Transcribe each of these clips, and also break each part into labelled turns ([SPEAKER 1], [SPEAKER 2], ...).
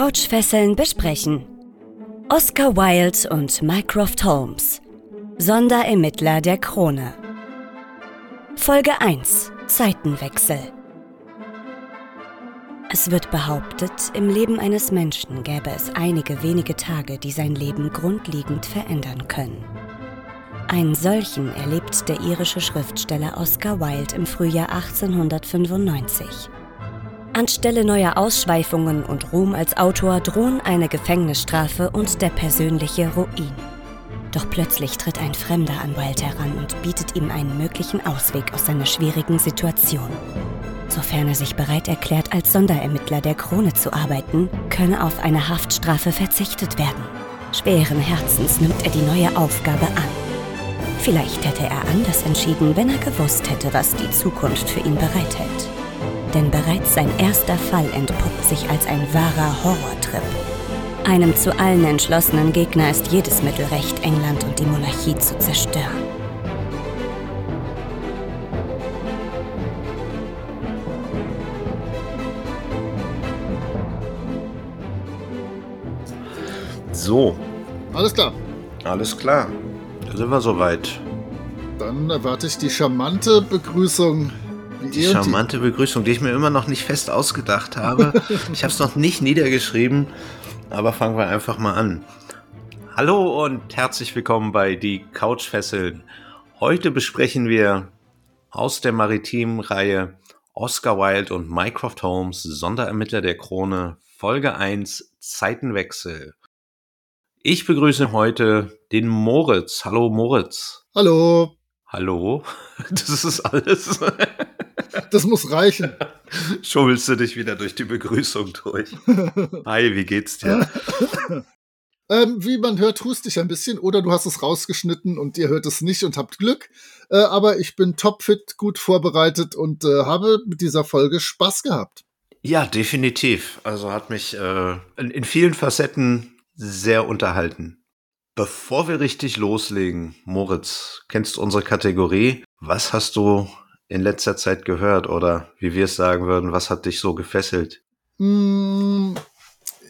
[SPEAKER 1] Couchfesseln besprechen. Oscar Wilde und Mycroft Holmes. Sonderermittler der Krone. Folge 1. Zeitenwechsel. Es wird behauptet, im Leben eines Menschen gäbe es einige wenige Tage, die sein Leben grundlegend verändern können. Einen solchen erlebt der irische Schriftsteller Oscar Wilde im Frühjahr 1895. Anstelle neuer Ausschweifungen und Ruhm als Autor drohen eine Gefängnisstrafe und der persönliche Ruin. Doch plötzlich tritt ein Fremder an Wilde heran und bietet ihm einen möglichen Ausweg aus seiner schwierigen Situation. Sofern er sich bereit erklärt, als Sonderermittler der Krone zu arbeiten, könne auf eine Haftstrafe verzichtet werden. Schweren Herzens nimmt er die neue Aufgabe an. Vielleicht hätte er anders entschieden, wenn er gewusst hätte, was die Zukunft für ihn bereithält. Denn bereits sein erster Fall entpuppt sich als ein wahrer Horrortrip. Einem zu allen entschlossenen Gegner ist jedes Mittel recht, England und die Monarchie zu zerstören.
[SPEAKER 2] So,
[SPEAKER 3] Alles klar.
[SPEAKER 2] alles klar. Da sind wir soweit.
[SPEAKER 3] Dann erwarte ich die charmante Begrüßung.
[SPEAKER 2] Die charmante Begrüßung, die ich mir immer noch nicht fest ausgedacht habe. ich habe es noch nicht niedergeschrieben, aber fangen wir einfach mal an. Hallo und herzlich willkommen bei Die Couchfesseln. Heute besprechen wir aus der maritimen Reihe Oscar Wilde und Mycroft Holmes, Sonderermittler der Krone, Folge 1, Zeitenwechsel. Ich begrüße heute den Moritz. Hallo Moritz.
[SPEAKER 3] Hallo.
[SPEAKER 2] Hallo. Das ist alles.
[SPEAKER 3] Das muss reichen.
[SPEAKER 2] Schummelst du dich wieder durch die Begrüßung durch. Hi, wie geht's dir?
[SPEAKER 3] ähm, wie man hört, hust ich ein bisschen oder du hast es rausgeschnitten und ihr hört es nicht und habt Glück. Äh, aber ich bin topfit, gut vorbereitet und äh, habe mit dieser Folge Spaß gehabt.
[SPEAKER 2] Ja, definitiv. Also hat mich äh, in, in vielen Facetten sehr unterhalten. Bevor wir richtig loslegen, Moritz, kennst du unsere Kategorie? Was hast du in letzter Zeit gehört oder wie wir es sagen würden, was hat dich so gefesselt?
[SPEAKER 3] Mm,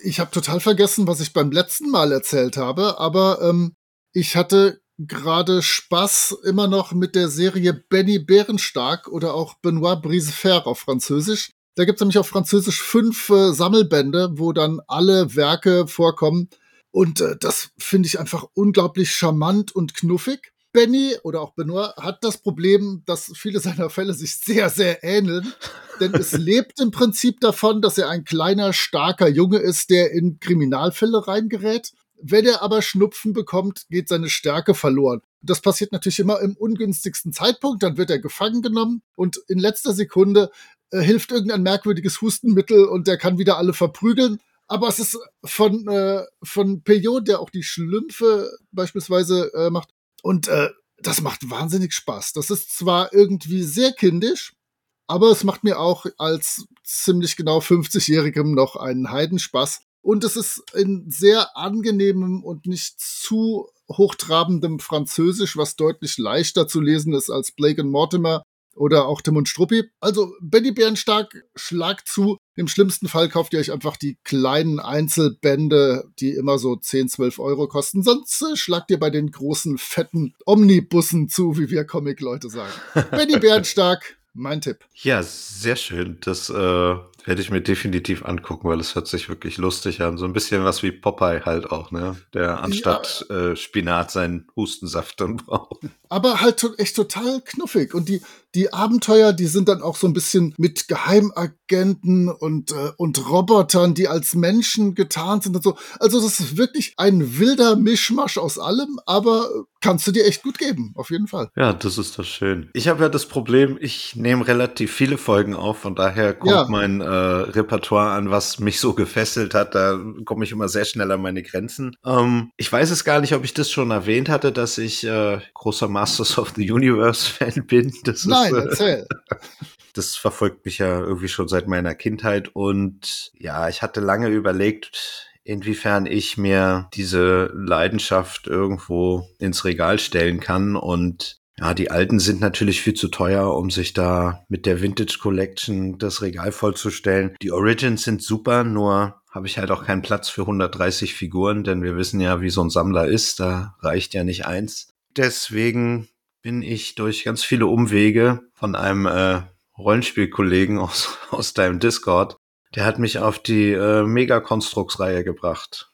[SPEAKER 3] ich habe total vergessen, was ich beim letzten Mal erzählt habe, aber ähm, ich hatte gerade Spaß immer noch mit der Serie Benny Bärenstark oder auch Benoit Brisefer auf Französisch. Da gibt es nämlich auf Französisch fünf äh, Sammelbände, wo dann alle Werke vorkommen. Und äh, das finde ich einfach unglaublich charmant und knuffig. Benny oder auch Benoit hat das Problem, dass viele seiner Fälle sich sehr, sehr ähneln. Denn es lebt im Prinzip davon, dass er ein kleiner, starker Junge ist, der in Kriminalfälle reingerät. Wenn er aber Schnupfen bekommt, geht seine Stärke verloren. Das passiert natürlich immer im ungünstigsten Zeitpunkt. Dann wird er gefangen genommen und in letzter Sekunde äh, hilft irgendein merkwürdiges Hustenmittel und der kann wieder alle verprügeln. Aber es ist von, äh, von Peyot, der auch die Schlümpfe beispielsweise äh, macht. Und äh, das macht wahnsinnig Spaß. Das ist zwar irgendwie sehr kindisch, aber es macht mir auch als ziemlich genau 50-Jährigem noch einen Heidenspaß. Und es ist in sehr angenehmem und nicht zu hochtrabendem Französisch, was deutlich leichter zu lesen ist als Blake und Mortimer oder auch Tim und Struppi. Also Benny Bärenstark, schlag zu. Im schlimmsten Fall kauft ihr euch einfach die kleinen Einzelbände, die immer so 10, 12 Euro kosten. Sonst äh, schlagt ihr bei den großen, fetten Omnibussen zu, wie wir Comic-Leute sagen. Benny Bärenstark, mein Tipp.
[SPEAKER 2] Ja, sehr schön. Das äh, werde ich mir definitiv angucken, weil es hört sich wirklich lustig an. So ein bisschen was wie Popeye halt auch, ne? Der anstatt äh, Spinat seinen Hustensaft dann braucht.
[SPEAKER 3] aber halt echt total knuffig. Und die, die Abenteuer, die sind dann auch so ein bisschen mit Geheimagenten und, äh, und Robotern, die als Menschen getarnt sind und so. Also das ist wirklich ein wilder Mischmasch aus allem, aber kannst du dir echt gut geben, auf jeden Fall.
[SPEAKER 2] Ja, das ist doch schön. Ich habe ja das Problem, ich nehme relativ viele Folgen auf, von daher kommt
[SPEAKER 3] Ja.
[SPEAKER 2] mein äh, Repertoire an, was mich so gefesselt hat. Da komme ich immer sehr schnell an meine Grenzen. Ähm, ich weiß es gar nicht, ob ich das schon erwähnt hatte, dass ich äh, großer Masters of the Universe Fan bin. Das
[SPEAKER 3] Nein,
[SPEAKER 2] ist, äh,
[SPEAKER 3] erzähl.
[SPEAKER 2] das verfolgt mich ja irgendwie schon seit meiner Kindheit und ja, ich hatte lange überlegt, inwiefern ich mir diese Leidenschaft irgendwo ins Regal stellen kann und Ja, die alten sind natürlich viel zu teuer, um sich da mit der Vintage Collection das Regal vollzustellen. Die Origins sind super, nur habe ich halt auch keinen Platz für 130 Figuren, denn wir wissen ja, wie so ein Sammler ist, da reicht ja nicht eins. Deswegen bin ich durch ganz viele Umwege von einem äh, Rollenspielkollegen aus, aus deinem Discord, der hat mich auf die äh, Mega-Konstruks-Reihe gebracht.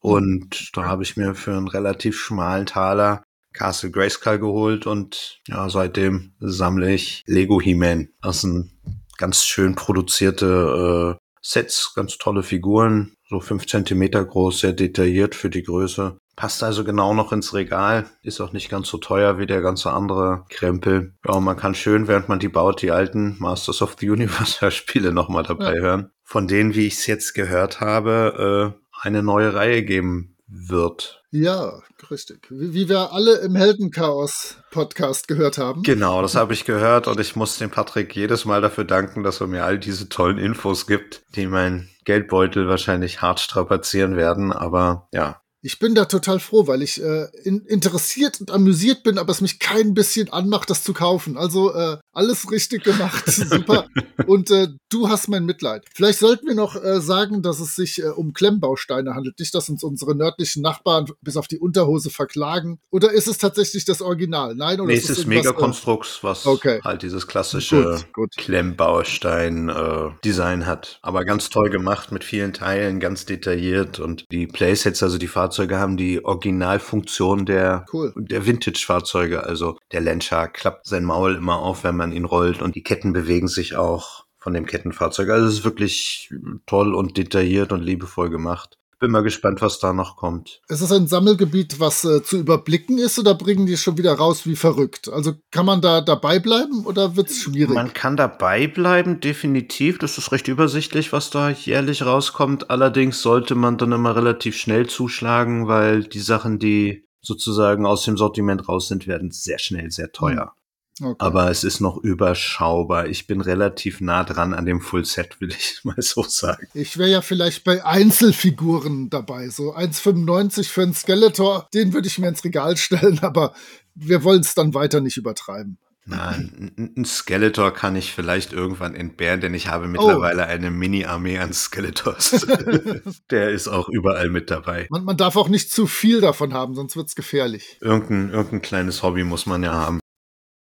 [SPEAKER 2] Und da habe ich mir für einen relativ schmalen Taler Castle Grayskull geholt und ja, seitdem sammle ich Lego He-Man. Das sind ganz schön produzierte äh, Sets, ganz tolle Figuren, so fünf Zentimeter groß, sehr detailliert für die Größe. Passt also genau noch ins Regal, ist auch nicht ganz so teuer wie der ganze andere Krempel. Ja, man kann schön, während man die baut, die alten Masters of the Universe Hörspiele nochmal dabei ja. hören. Von denen, wie ich es jetzt gehört habe, äh, eine neue Reihe geben wird.
[SPEAKER 3] Ja, richtig. Wie, wie wir alle im Heldenchaos-Podcast gehört haben.
[SPEAKER 2] Genau, das habe ich gehört und ich muss dem Patrick jedes Mal dafür danken, dass er mir all diese tollen Infos gibt, die mein Geldbeutel wahrscheinlich hart strapazieren werden. Aber ja,
[SPEAKER 3] ich bin da total froh, weil ich äh, in, interessiert und amüsiert bin, aber es mich kein bisschen anmacht, das zu kaufen. Also äh, alles richtig gemacht, super. Und äh, du hast mein Mitleid. Vielleicht sollten wir noch äh, sagen, dass es sich äh, um Klemmbausteine handelt. Nicht, dass uns unsere nördlichen Nachbarn bis auf die Unterhose verklagen. Oder ist es tatsächlich das Original? Nein, oder
[SPEAKER 2] nee, ist es ist äh, was okay. halt dieses klassische. Klemmbaustein-Design äh, hat. Aber ganz toll gemacht mit vielen Teilen, ganz detailliert und die Playsets, also die Fahrzeuge Fahrzeuge haben die Originalfunktion der, cool. der Vintage-Fahrzeuge. Also der Landshark klappt sein Maul immer auf, wenn man ihn rollt und die Ketten bewegen sich auch von dem Kettenfahrzeug. Also es ist wirklich toll und detailliert und liebevoll gemacht. Bin mal gespannt, was da noch kommt.
[SPEAKER 3] Ist es ein Sammelgebiet, was äh, zu überblicken ist oder bringen die schon wieder raus wie verrückt? Also kann man da dabei bleiben oder wird es schwierig?
[SPEAKER 2] Man kann dabei bleiben, definitiv. Das ist recht übersichtlich, was da jährlich rauskommt. Allerdings sollte man dann immer relativ schnell zuschlagen, weil die Sachen, die sozusagen aus dem Sortiment raus sind, werden sehr schnell sehr teuer. Okay. Aber es ist noch überschaubar. Ich bin relativ nah dran an dem Full Set, will ich mal so sagen.
[SPEAKER 3] Ich wäre ja vielleicht bei Einzelfiguren dabei. So 1,95 für einen Skeletor, den würde ich mir ins Regal stellen, aber wir wollen es dann weiter nicht übertreiben.
[SPEAKER 2] Nein, ein Skeletor kann ich vielleicht irgendwann entbehren, denn ich habe mittlerweile oh. eine Mini-Armee an Skeletors. Der ist auch überall mit dabei.
[SPEAKER 3] Man, man, darf auch nicht zu viel davon haben, sonst wird es gefährlich.
[SPEAKER 2] Irgendein, irgendein kleines Hobby muss man ja haben.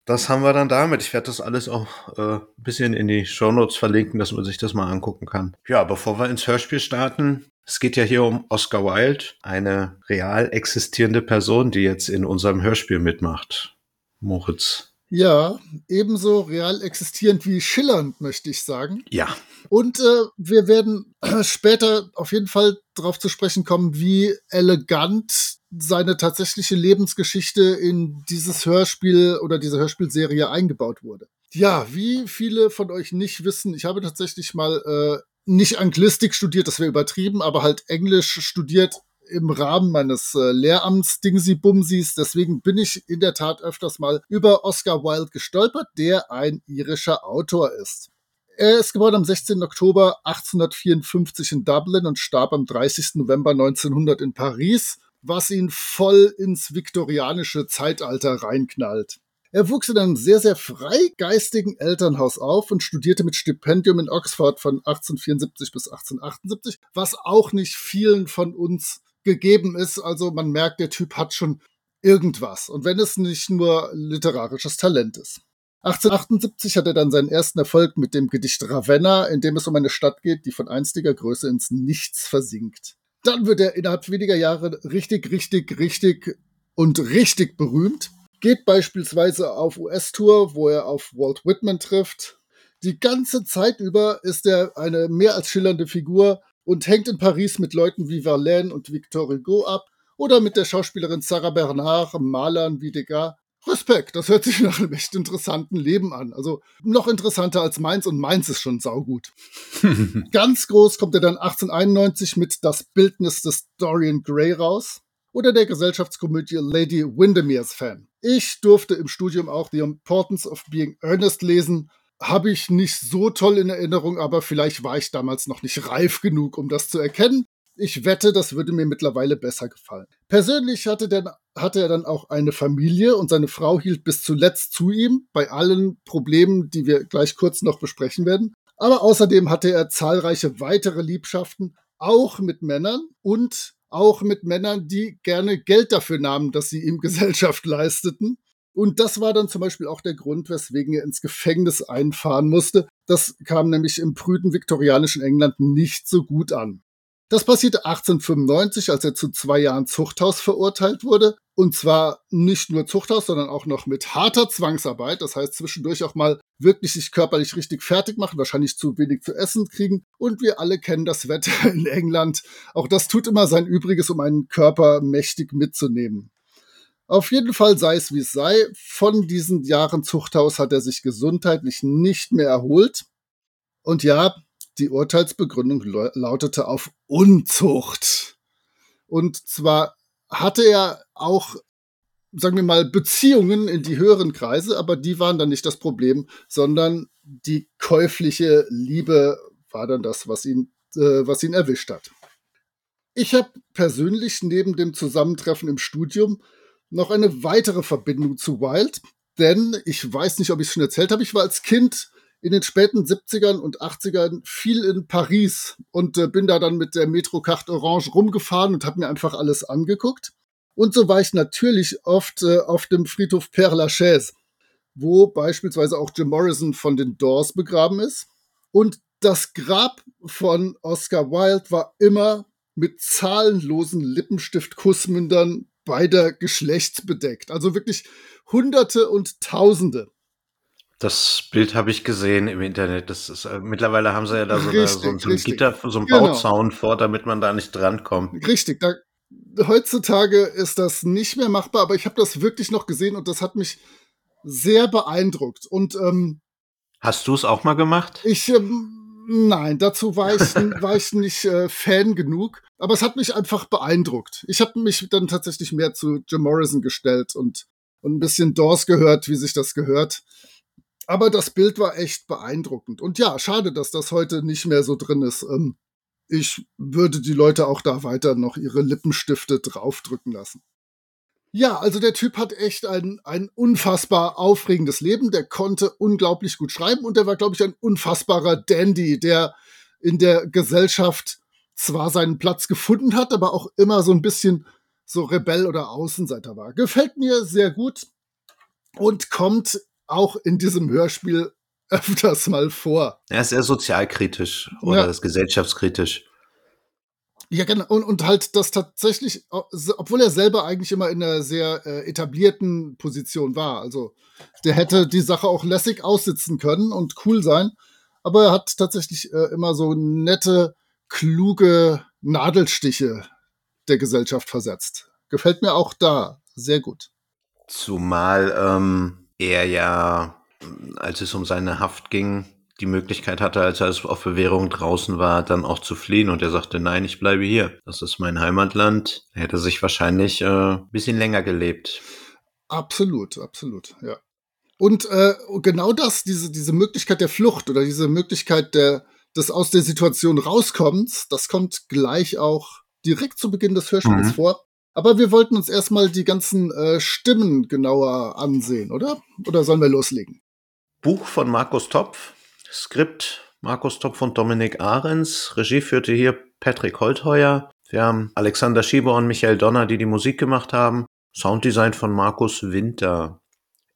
[SPEAKER 2] Das haben wir dann damit. Ich werde das alles auch äh, ein bisschen in die Shownotes verlinken, dass man sich das mal angucken kann. Ja, bevor wir ins Hörspiel starten, es geht ja hier um Oscar Wilde, eine real existierende Person, die jetzt in unserem Hörspiel mitmacht. Moritz.
[SPEAKER 3] Ja, ebenso real existierend wie schillernd, möchte ich sagen.
[SPEAKER 2] Ja.
[SPEAKER 3] Und äh, wir werden später auf jeden Fall darauf zu sprechen kommen, wie elegant seine tatsächliche Lebensgeschichte in dieses Hörspiel oder diese Hörspielserie eingebaut wurde. Ja, wie viele von euch nicht wissen, ich habe tatsächlich mal äh, nicht Anglistik studiert, das wäre übertrieben, aber halt Englisch studiert im Rahmen meines äh, Lehramts Dingsy Bumsis. Deswegen bin ich in der Tat öfters mal über Oscar Wilde gestolpert, der ein irischer Autor ist. Er ist geboren am 16. Oktober 1854 in Dublin und starb am 30. November 1900 in Paris, was ihn voll ins viktorianische Zeitalter reinknallt. Er wuchs in einem sehr, sehr freigeistigen Elternhaus auf und studierte mit Stipendium in Oxford von 1874 bis 1878, was auch nicht vielen von uns gegeben ist. Also man merkt, der Typ hat schon irgendwas. Und wenn es nicht nur literarisches Talent ist. 1878 hat er dann seinen ersten Erfolg mit dem Gedicht Ravenna, in dem es um eine Stadt geht, die von einstiger Größe ins Nichts versinkt. Dann wird er innerhalb weniger Jahre richtig, richtig, richtig und richtig berühmt. Geht beispielsweise auf US-Tour, wo er auf Walt Whitman trifft. Die ganze Zeit über ist er eine mehr als schillernde Figur und hängt in Paris mit Leuten wie Verlaine und Victor Hugo ab oder mit der Schauspielerin Sarah Bernard, Malern wie Degas. Respekt, das hört sich nach einem echt interessanten Leben an. Also noch interessanter als meins und meins ist schon saugut. Ganz groß kommt er dann 1891 mit Das Bildnis des Dorian Gray raus oder der Gesellschaftskomödie Lady Windermere's Fan. Ich durfte im Studium auch The Importance of Being Earnest lesen habe ich nicht so toll in Erinnerung, aber vielleicht war ich damals noch nicht reif genug, um das zu erkennen. Ich wette, das würde mir mittlerweile besser gefallen. Persönlich hatte, der, hatte er dann auch eine Familie und seine Frau hielt bis zuletzt zu ihm, bei allen Problemen, die wir gleich kurz noch besprechen werden. Aber außerdem hatte er zahlreiche weitere Liebschaften, auch mit Männern und auch mit Männern, die gerne Geld dafür nahmen, dass sie ihm Gesellschaft leisteten. Und das war dann zum Beispiel auch der Grund, weswegen er ins Gefängnis einfahren musste. Das kam nämlich im prüden viktorianischen England nicht so gut an. Das passierte 1895, als er zu zwei Jahren Zuchthaus verurteilt wurde. Und zwar nicht nur Zuchthaus, sondern auch noch mit harter Zwangsarbeit. Das heißt, zwischendurch auch mal wirklich sich körperlich richtig fertig machen, wahrscheinlich zu wenig zu essen kriegen. Und wir alle kennen das Wetter in England. Auch das tut immer sein Übriges, um einen Körper mächtig mitzunehmen. Auf jeden Fall sei es wie es sei, von diesen Jahren Zuchthaus hat er sich gesundheitlich nicht mehr erholt. Und ja, die Urteilsbegründung lautete auf Unzucht. Und zwar hatte er auch, sagen wir mal, Beziehungen in die höheren Kreise, aber die waren dann nicht das Problem, sondern die käufliche Liebe war dann das, was ihn, äh, was ihn erwischt hat. Ich habe persönlich neben dem Zusammentreffen im Studium noch eine weitere Verbindung zu Wild, denn ich weiß nicht, ob ich es schon erzählt habe, ich war als Kind in den späten 70ern und 80ern viel in Paris und äh, bin da dann mit der Metrocarte Orange rumgefahren und habe mir einfach alles angeguckt. Und so war ich natürlich oft äh, auf dem Friedhof Père Lachaise, wo beispielsweise auch Jim Morrison von den Doors begraben ist. Und das Grab von Oscar Wilde war immer mit zahlenlosen Lippenstift-Kussmündern beider Geschlechts bedeckt. Also wirklich Hunderte und Tausende.
[SPEAKER 2] Das Bild habe ich gesehen im Internet. Das ist, äh, mittlerweile haben sie ja da so, eine, so, so ein Gitter, so ein genau. Bauzaun vor, damit man da nicht drankommt.
[SPEAKER 3] Richtig. Da, heutzutage ist das nicht mehr machbar, aber ich habe das wirklich noch gesehen und das hat mich sehr beeindruckt. Und ähm,
[SPEAKER 2] hast du es auch mal gemacht?
[SPEAKER 3] Ich ähm, Nein, dazu war ich, war ich nicht äh, Fan genug. Aber es hat mich einfach beeindruckt. Ich habe mich dann tatsächlich mehr zu Jim Morrison gestellt und, und ein bisschen Doors gehört, wie sich das gehört. Aber das Bild war echt beeindruckend. Und ja, schade, dass das heute nicht mehr so drin ist. Ähm, ich würde die Leute auch da weiter noch ihre Lippenstifte draufdrücken lassen. Ja, also der Typ hat echt ein, ein unfassbar aufregendes Leben. Der konnte unglaublich gut schreiben und der war, glaube ich, ein unfassbarer Dandy, der in der Gesellschaft zwar seinen Platz gefunden hat, aber auch immer so ein bisschen so Rebell oder Außenseiter war. Gefällt mir sehr gut und kommt auch in diesem Hörspiel öfters mal vor.
[SPEAKER 2] Er ist sehr sozialkritisch oder ja. ist gesellschaftskritisch.
[SPEAKER 3] Ja, genau. Und, und halt das tatsächlich, obwohl er selber eigentlich immer in einer sehr äh, etablierten Position war. Also der hätte die Sache auch lässig aussitzen können und cool sein. Aber er hat tatsächlich äh, immer so nette, kluge Nadelstiche der Gesellschaft versetzt. Gefällt mir auch da sehr gut.
[SPEAKER 2] Zumal ähm, er ja, als es um seine Haft ging, die Möglichkeit hatte, als er auf Bewährung draußen war, dann auch zu fliehen. Und er sagte, nein, ich bleibe hier. Das ist mein Heimatland. Er hätte sich wahrscheinlich äh, ein bisschen länger gelebt.
[SPEAKER 3] Absolut, absolut, ja. Und äh, genau das, diese, diese Möglichkeit der Flucht oder diese Möglichkeit der, des aus der Situation rauskommens, das kommt gleich auch direkt zu Beginn des Hörspiels mhm. vor. Aber wir wollten uns erstmal die ganzen äh, Stimmen genauer ansehen, oder? Oder sollen wir loslegen?
[SPEAKER 2] Buch von Markus Topf, Skript Markus Topf und Dominik Ahrens, Regie führte hier Patrick Holtheuer. Wir haben Alexander Schieber und Michael Donner, die die Musik gemacht haben. Sounddesign von Markus Winter.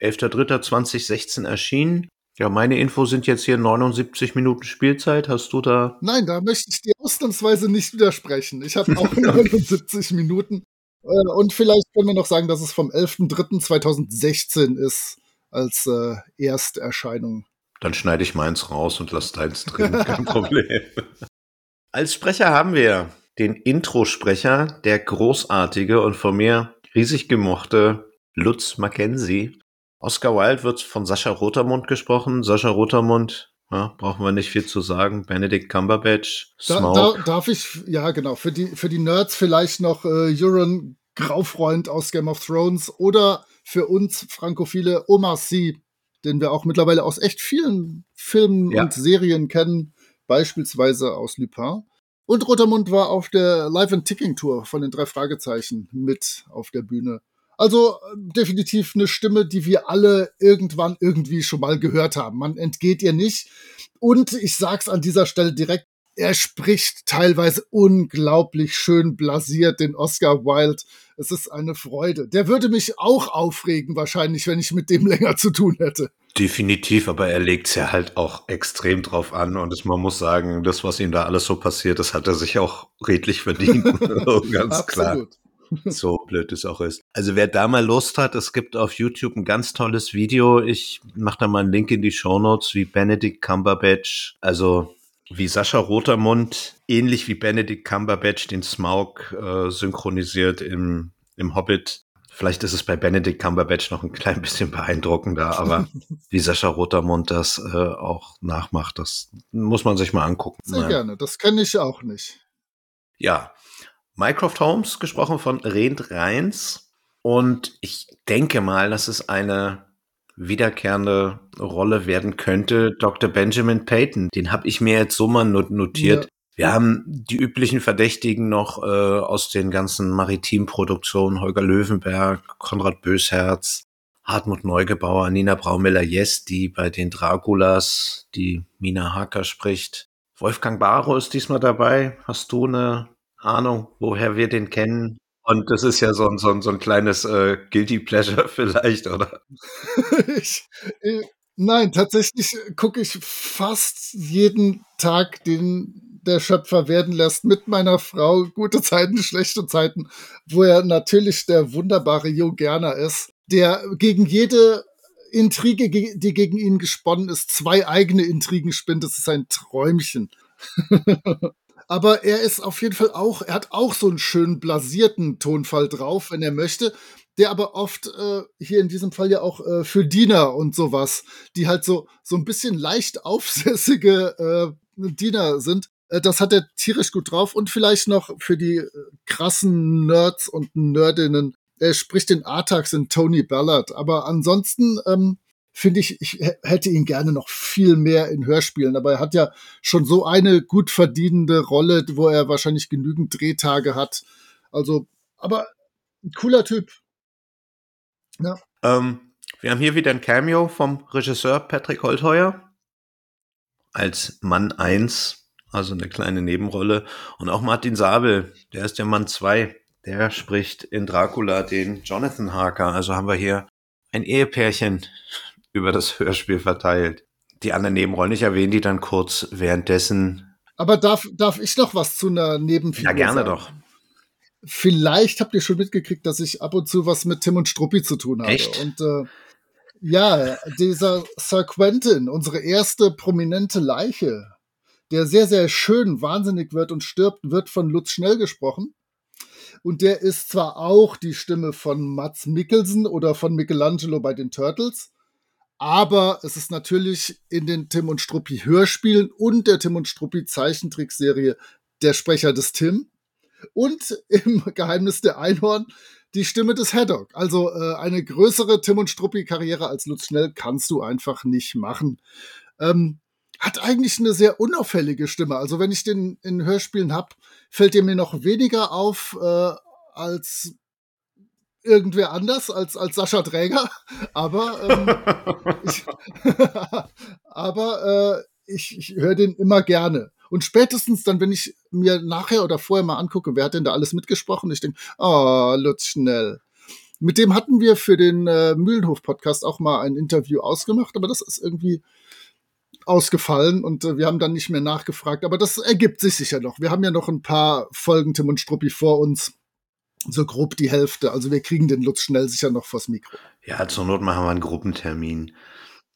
[SPEAKER 2] 11.03.2016 erschienen. Ja, meine Infos sind jetzt hier 79 Minuten Spielzeit. Hast du da?
[SPEAKER 3] Nein, da möchte ich dir ausnahmsweise nicht widersprechen. Ich habe auch 79 Minuten. Äh, und vielleicht können wir noch sagen, dass es vom 11.03.2016 ist als äh, Ersterscheinung.
[SPEAKER 2] Dann schneide ich meins raus und lasse deins drin, kein Problem. Als Sprecher haben wir den Introsprecher, der großartige und von mir riesig gemochte Lutz Mackenzie. Oscar Wilde wird von Sascha Rotermund gesprochen. Sascha Rotermund ja, brauchen wir nicht viel zu sagen. Benedict Cumberbatch,
[SPEAKER 3] Smoke. Da, da, darf ich, ja genau, für die, für die Nerds vielleicht noch äh, Euron Graufreund aus Game of Thrones oder für uns Frankophile Omar Sy, den wir auch mittlerweile aus echt vielen Filmen ja. und Serien kennen, beispielsweise aus Lupin. Und Rotermund war auf der Live and Ticking Tour von den drei Fragezeichen mit auf der Bühne. Also definitiv eine Stimme, die wir alle irgendwann irgendwie schon mal gehört haben. Man entgeht ihr nicht. Und ich sag's an dieser Stelle direkt, er spricht teilweise unglaublich schön blasiert den Oscar Wilde. Es ist eine Freude. Der würde mich auch aufregen, wahrscheinlich, wenn ich mit dem länger zu tun hätte.
[SPEAKER 2] Definitiv, aber er legt es ja halt auch extrem drauf an und man muss sagen, das, was ihm da alles so passiert, das hat er sich auch redlich verdient. Ganz klar. So blöd es auch ist. Also wer da mal Lust hat, es gibt auf YouTube ein ganz tolles Video. Ich mache da mal einen Link in die Show Notes, wie Benedict Cumberbatch, also wie Sascha Rotermund, ähnlich wie Benedict Cumberbatch den Smaug äh, synchronisiert im, im Hobbit. Vielleicht ist es bei Benedict Cumberbatch noch ein klein bisschen beeindruckender, aber wie Sascha Rotermund das äh, auch nachmacht, das muss man sich mal angucken.
[SPEAKER 3] Sehr ja. gerne, das kenne ich auch nicht.
[SPEAKER 2] Ja, Mycroft Holmes, gesprochen von Rent Reins. Und ich denke mal, dass es eine wiederkehrende Rolle werden könnte. Dr. Benjamin Payton, den habe ich mir jetzt so mal notiert. Ja. Wir haben die üblichen Verdächtigen noch äh, aus den ganzen Maritimproduktionen, Holger Löwenberg, Konrad Bösherz, Hartmut Neugebauer, Nina Braumiller-Yes, die bei den Draculas, die Mina Hacker spricht. Wolfgang Barrow ist diesmal dabei. Hast du eine Ahnung, woher wir den kennen? Und das ist ja so ein, so ein, so ein kleines äh, Guilty Pleasure vielleicht, oder?
[SPEAKER 3] ich, ich, nein, tatsächlich gucke ich fast jeden Tag, den der Schöpfer werden lässt, mit meiner Frau. Gute Zeiten, schlechte Zeiten, wo er natürlich der wunderbare Jo Gerner ist, der gegen jede Intrige, die gegen ihn gesponnen ist, zwei eigene Intrigen spinnt. Das ist ein Träumchen. aber er ist auf jeden Fall auch, er hat auch so einen schönen blasierten Tonfall drauf, wenn er möchte, der aber oft äh, hier in diesem Fall ja auch äh, für Diener und sowas, die halt so so ein bisschen leicht aufsässige äh, Diener sind. Äh, das hat er tierisch gut drauf und vielleicht noch für die äh, krassen Nerds und Nerdinnen. Er spricht den Artax in Tony Ballard, aber ansonsten ähm, finde ich, ich hätte ihn gerne noch viel mehr in Hörspielen. Aber er hat ja schon so eine gut verdienende Rolle, wo er wahrscheinlich genügend Drehtage hat. Also, aber ein cooler Typ.
[SPEAKER 2] Ja. Ähm, wir haben hier wieder ein Cameo vom Regisseur Patrick Holtheuer als Mann 1, also eine kleine Nebenrolle. Und auch Martin Sabel, der ist der Mann 2. Der spricht in Dracula den Jonathan Harker. Also haben wir hier ein Ehepärchen, über das Hörspiel verteilt. Die anderen Nebenrollen, ich erwähne die dann kurz währenddessen.
[SPEAKER 3] Aber darf, darf ich noch was zu einer Nebenfigur
[SPEAKER 2] Ja, gerne sagen? doch.
[SPEAKER 3] Vielleicht habt ihr schon mitgekriegt, dass ich ab und zu was mit Tim und Struppi zu tun habe.
[SPEAKER 2] Echt?
[SPEAKER 3] Und äh, ja, dieser Sir Quentin, unsere erste prominente Leiche, der sehr, sehr schön wahnsinnig wird und stirbt, wird von Lutz Schnell gesprochen. Und der ist zwar auch die Stimme von Mats Mikkelsen oder von Michelangelo bei den Turtles, aber es ist natürlich in den Tim und Struppi Hörspielen und der Tim und Struppi Zeichentrickserie der Sprecher des Tim und im Geheimnis der Einhorn die Stimme des Haddock. Also äh, eine größere Tim und Struppi Karriere als Lutz Schnell kannst du einfach nicht machen. Ähm, hat eigentlich eine sehr unauffällige Stimme. Also wenn ich den in Hörspielen hab, fällt dir mir noch weniger auf äh, als irgendwer anders als, als Sascha Träger, aber, ähm, ich, aber äh, ich, ich höre den immer gerne. Und spätestens dann, wenn ich mir nachher oder vorher mal angucke, wer hat denn da alles mitgesprochen, ich denke, oh, Lutz Schnell. Mit dem hatten wir für den äh, Mühlenhof-Podcast auch mal ein Interview ausgemacht, aber das ist irgendwie ausgefallen und äh, wir haben dann nicht mehr nachgefragt. Aber das ergibt sich sicher noch. Wir haben ja noch ein paar Folgen Tim und Struppi vor uns so grob die Hälfte. Also wir kriegen den Lutz schnell sicher noch vors Mikro.
[SPEAKER 2] Ja, zur Not machen wir einen Gruppentermin.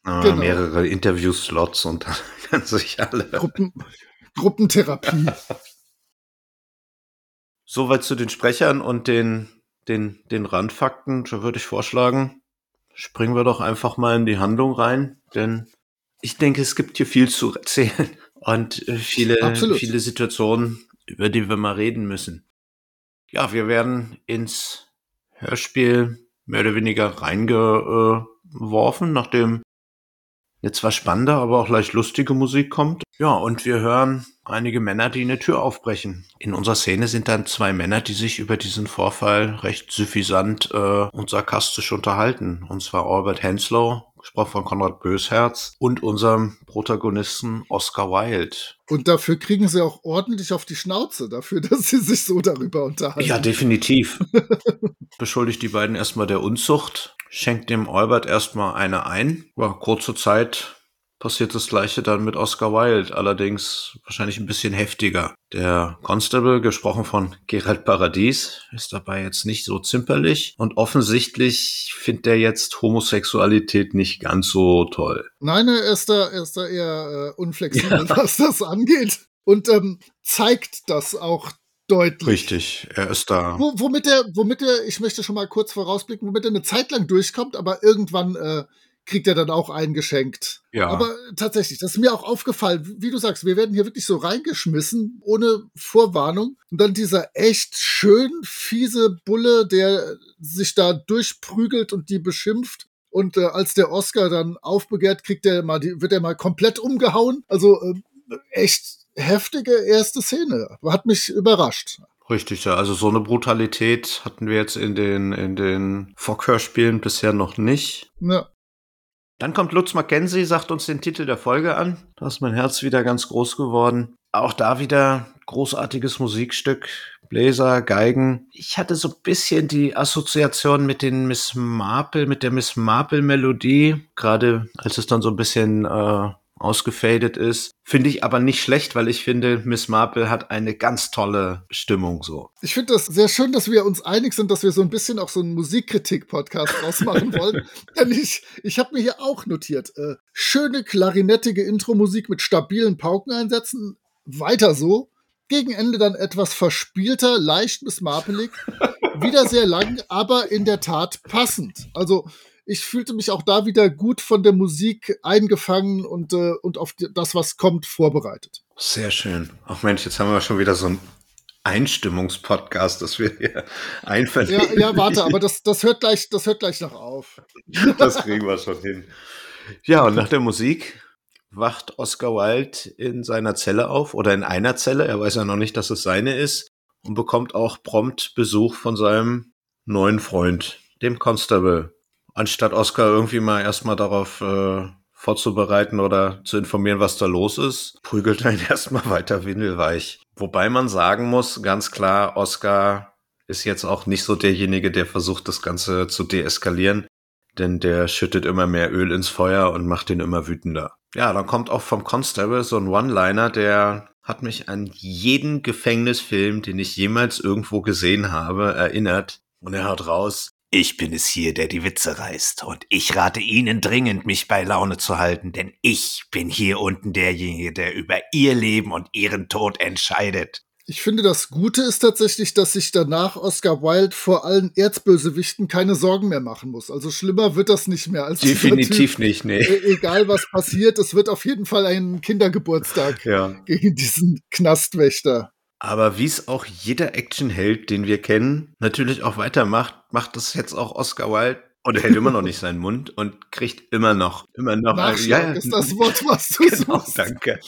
[SPEAKER 2] Äh, genau. Mehrere Interview-Slots und dann können sich alle.
[SPEAKER 3] Gruppen, Gruppentherapie.
[SPEAKER 2] Soweit zu den Sprechern und den, den, den Randfakten. Da würde ich vorschlagen, springen wir doch einfach mal in die Handlung rein, denn ich denke, es gibt hier viel zu erzählen und äh, viele, viele Situationen, über die wir mal reden müssen. Ja, wir werden ins Hörspiel mehr oder weniger reingeworfen, nachdem eine zwar spannende, aber auch leicht lustige Musik kommt. Ja, und wir hören einige Männer, die eine Tür aufbrechen. In unserer Szene sind dann zwei Männer, die sich über diesen Vorfall recht suffisant äh, und sarkastisch unterhalten. Und zwar Albert Henslow, gesprochen von Konrad Bösherz, und unserem Protagonisten Oscar Wilde.
[SPEAKER 3] Und dafür kriegen sie auch ordentlich auf die Schnauze, dafür, dass sie sich so darüber unterhalten.
[SPEAKER 2] Ja, definitiv. Beschuldigt die beiden erstmal der Unzucht, schenkt dem Albert erstmal eine ein. Ja, kurze Zeit passiert das gleiche dann mit Oscar Wilde, allerdings wahrscheinlich ein bisschen heftiger. Der Constable, gesprochen von Gerald Paradies, ist dabei jetzt nicht so zimperlich und offensichtlich findet er jetzt Homosexualität nicht ganz so toll.
[SPEAKER 3] Nein, er ist da, er ist da eher äh, unflexibel, ja. was das angeht. Und ähm, zeigt das auch deutlich.
[SPEAKER 2] Richtig, er ist da.
[SPEAKER 3] Wo, womit er, womit er, ich möchte schon mal kurz vorausblicken, womit er eine Zeit lang durchkommt, aber irgendwann äh, kriegt er dann auch eingeschenkt. Ja. Aber tatsächlich, das ist mir auch aufgefallen, wie du sagst, wir werden hier wirklich so reingeschmissen, ohne Vorwarnung. Und dann dieser echt schön fiese Bulle, der sich da durchprügelt und die beschimpft. Und äh, als der Oscar dann aufbegehrt, kriegt er mal, die, wird er mal komplett umgehauen. Also äh, echt heftige erste Szene. Hat mich überrascht.
[SPEAKER 2] Richtig, ja. Also so eine Brutalität hatten wir jetzt in den, in den Fockhörspielen bisher noch nicht. Ja. Dann kommt Lutz Mackenzie, sagt uns den Titel der Folge an. Da ist mein Herz wieder ganz groß geworden. Auch da wieder großartiges Musikstück. Bläser, Geigen. Ich hatte so ein bisschen die Assoziation mit den Miss Marple, mit der Miss Marple Melodie, gerade als es dann so ein bisschen äh, ausgefadet ist. Finde ich aber nicht schlecht, weil ich finde, Miss Marple hat eine ganz tolle Stimmung so.
[SPEAKER 3] Ich finde das sehr schön, dass wir uns einig sind, dass wir so ein bisschen auch so einen Musikkritik-Podcast rausmachen wollen. Denn ich, ich habe mir hier auch notiert, äh, schöne klarinettige Intro-Musik mit stabilen Paukeneinsätzen. Weiter so. Gegen Ende dann etwas verspielter, leicht Miss Marpelig. Wieder sehr lang, aber in der Tat passend. Also ich fühlte mich auch da wieder gut von der Musik eingefangen und, äh, und auf das, was kommt, vorbereitet.
[SPEAKER 2] Sehr schön. Ach Mensch, jetzt haben wir schon wieder so ein Einstimmungspodcast, das wir hier einverlegen.
[SPEAKER 3] Ja, ja, warte, aber das, das, hört gleich, das hört gleich noch auf.
[SPEAKER 2] das kriegen wir schon hin. Ja, und nach der Musik wacht Oscar Wilde in seiner Zelle auf oder in einer Zelle. Er weiß ja noch nicht, dass es seine ist und bekommt auch prompt Besuch von seinem neuen Freund, dem Constable anstatt Oscar irgendwie mal erstmal darauf äh, vorzubereiten oder zu informieren, was da los ist, prügelt er ihn erstmal weiter windelweich. Wobei man sagen muss, ganz klar, Oscar ist jetzt auch nicht so derjenige, der versucht, das Ganze zu deeskalieren, denn der schüttet immer mehr Öl ins Feuer und macht ihn immer wütender. Ja, dann kommt auch vom Constable so ein One-Liner, der hat mich an jeden Gefängnisfilm, den ich jemals irgendwo gesehen habe, erinnert. Und er haut raus, ich bin es hier, der die Witze reißt, und ich rate Ihnen dringend, mich bei Laune zu halten, denn ich bin hier unten derjenige, der über Ihr Leben und Ihren Tod entscheidet.
[SPEAKER 3] Ich finde, das Gute ist tatsächlich, dass sich danach Oscar Wilde vor allen Erzbösewichten keine Sorgen mehr machen muss. Also schlimmer wird das nicht mehr als
[SPEAKER 2] Definitiv typ. nicht, nee.
[SPEAKER 3] E egal was passiert, es wird auf jeden Fall ein Kindergeburtstag ja. gegen diesen Knastwächter.
[SPEAKER 2] Aber wie es auch jeder Actionheld, den wir kennen, natürlich auch weitermacht, macht das jetzt auch Oscar Wilde. Und er hält immer noch nicht seinen Mund und kriegt immer noch, immer noch.
[SPEAKER 3] Nachschlag ja, ist das Wort, was du genau,
[SPEAKER 2] suchst. danke.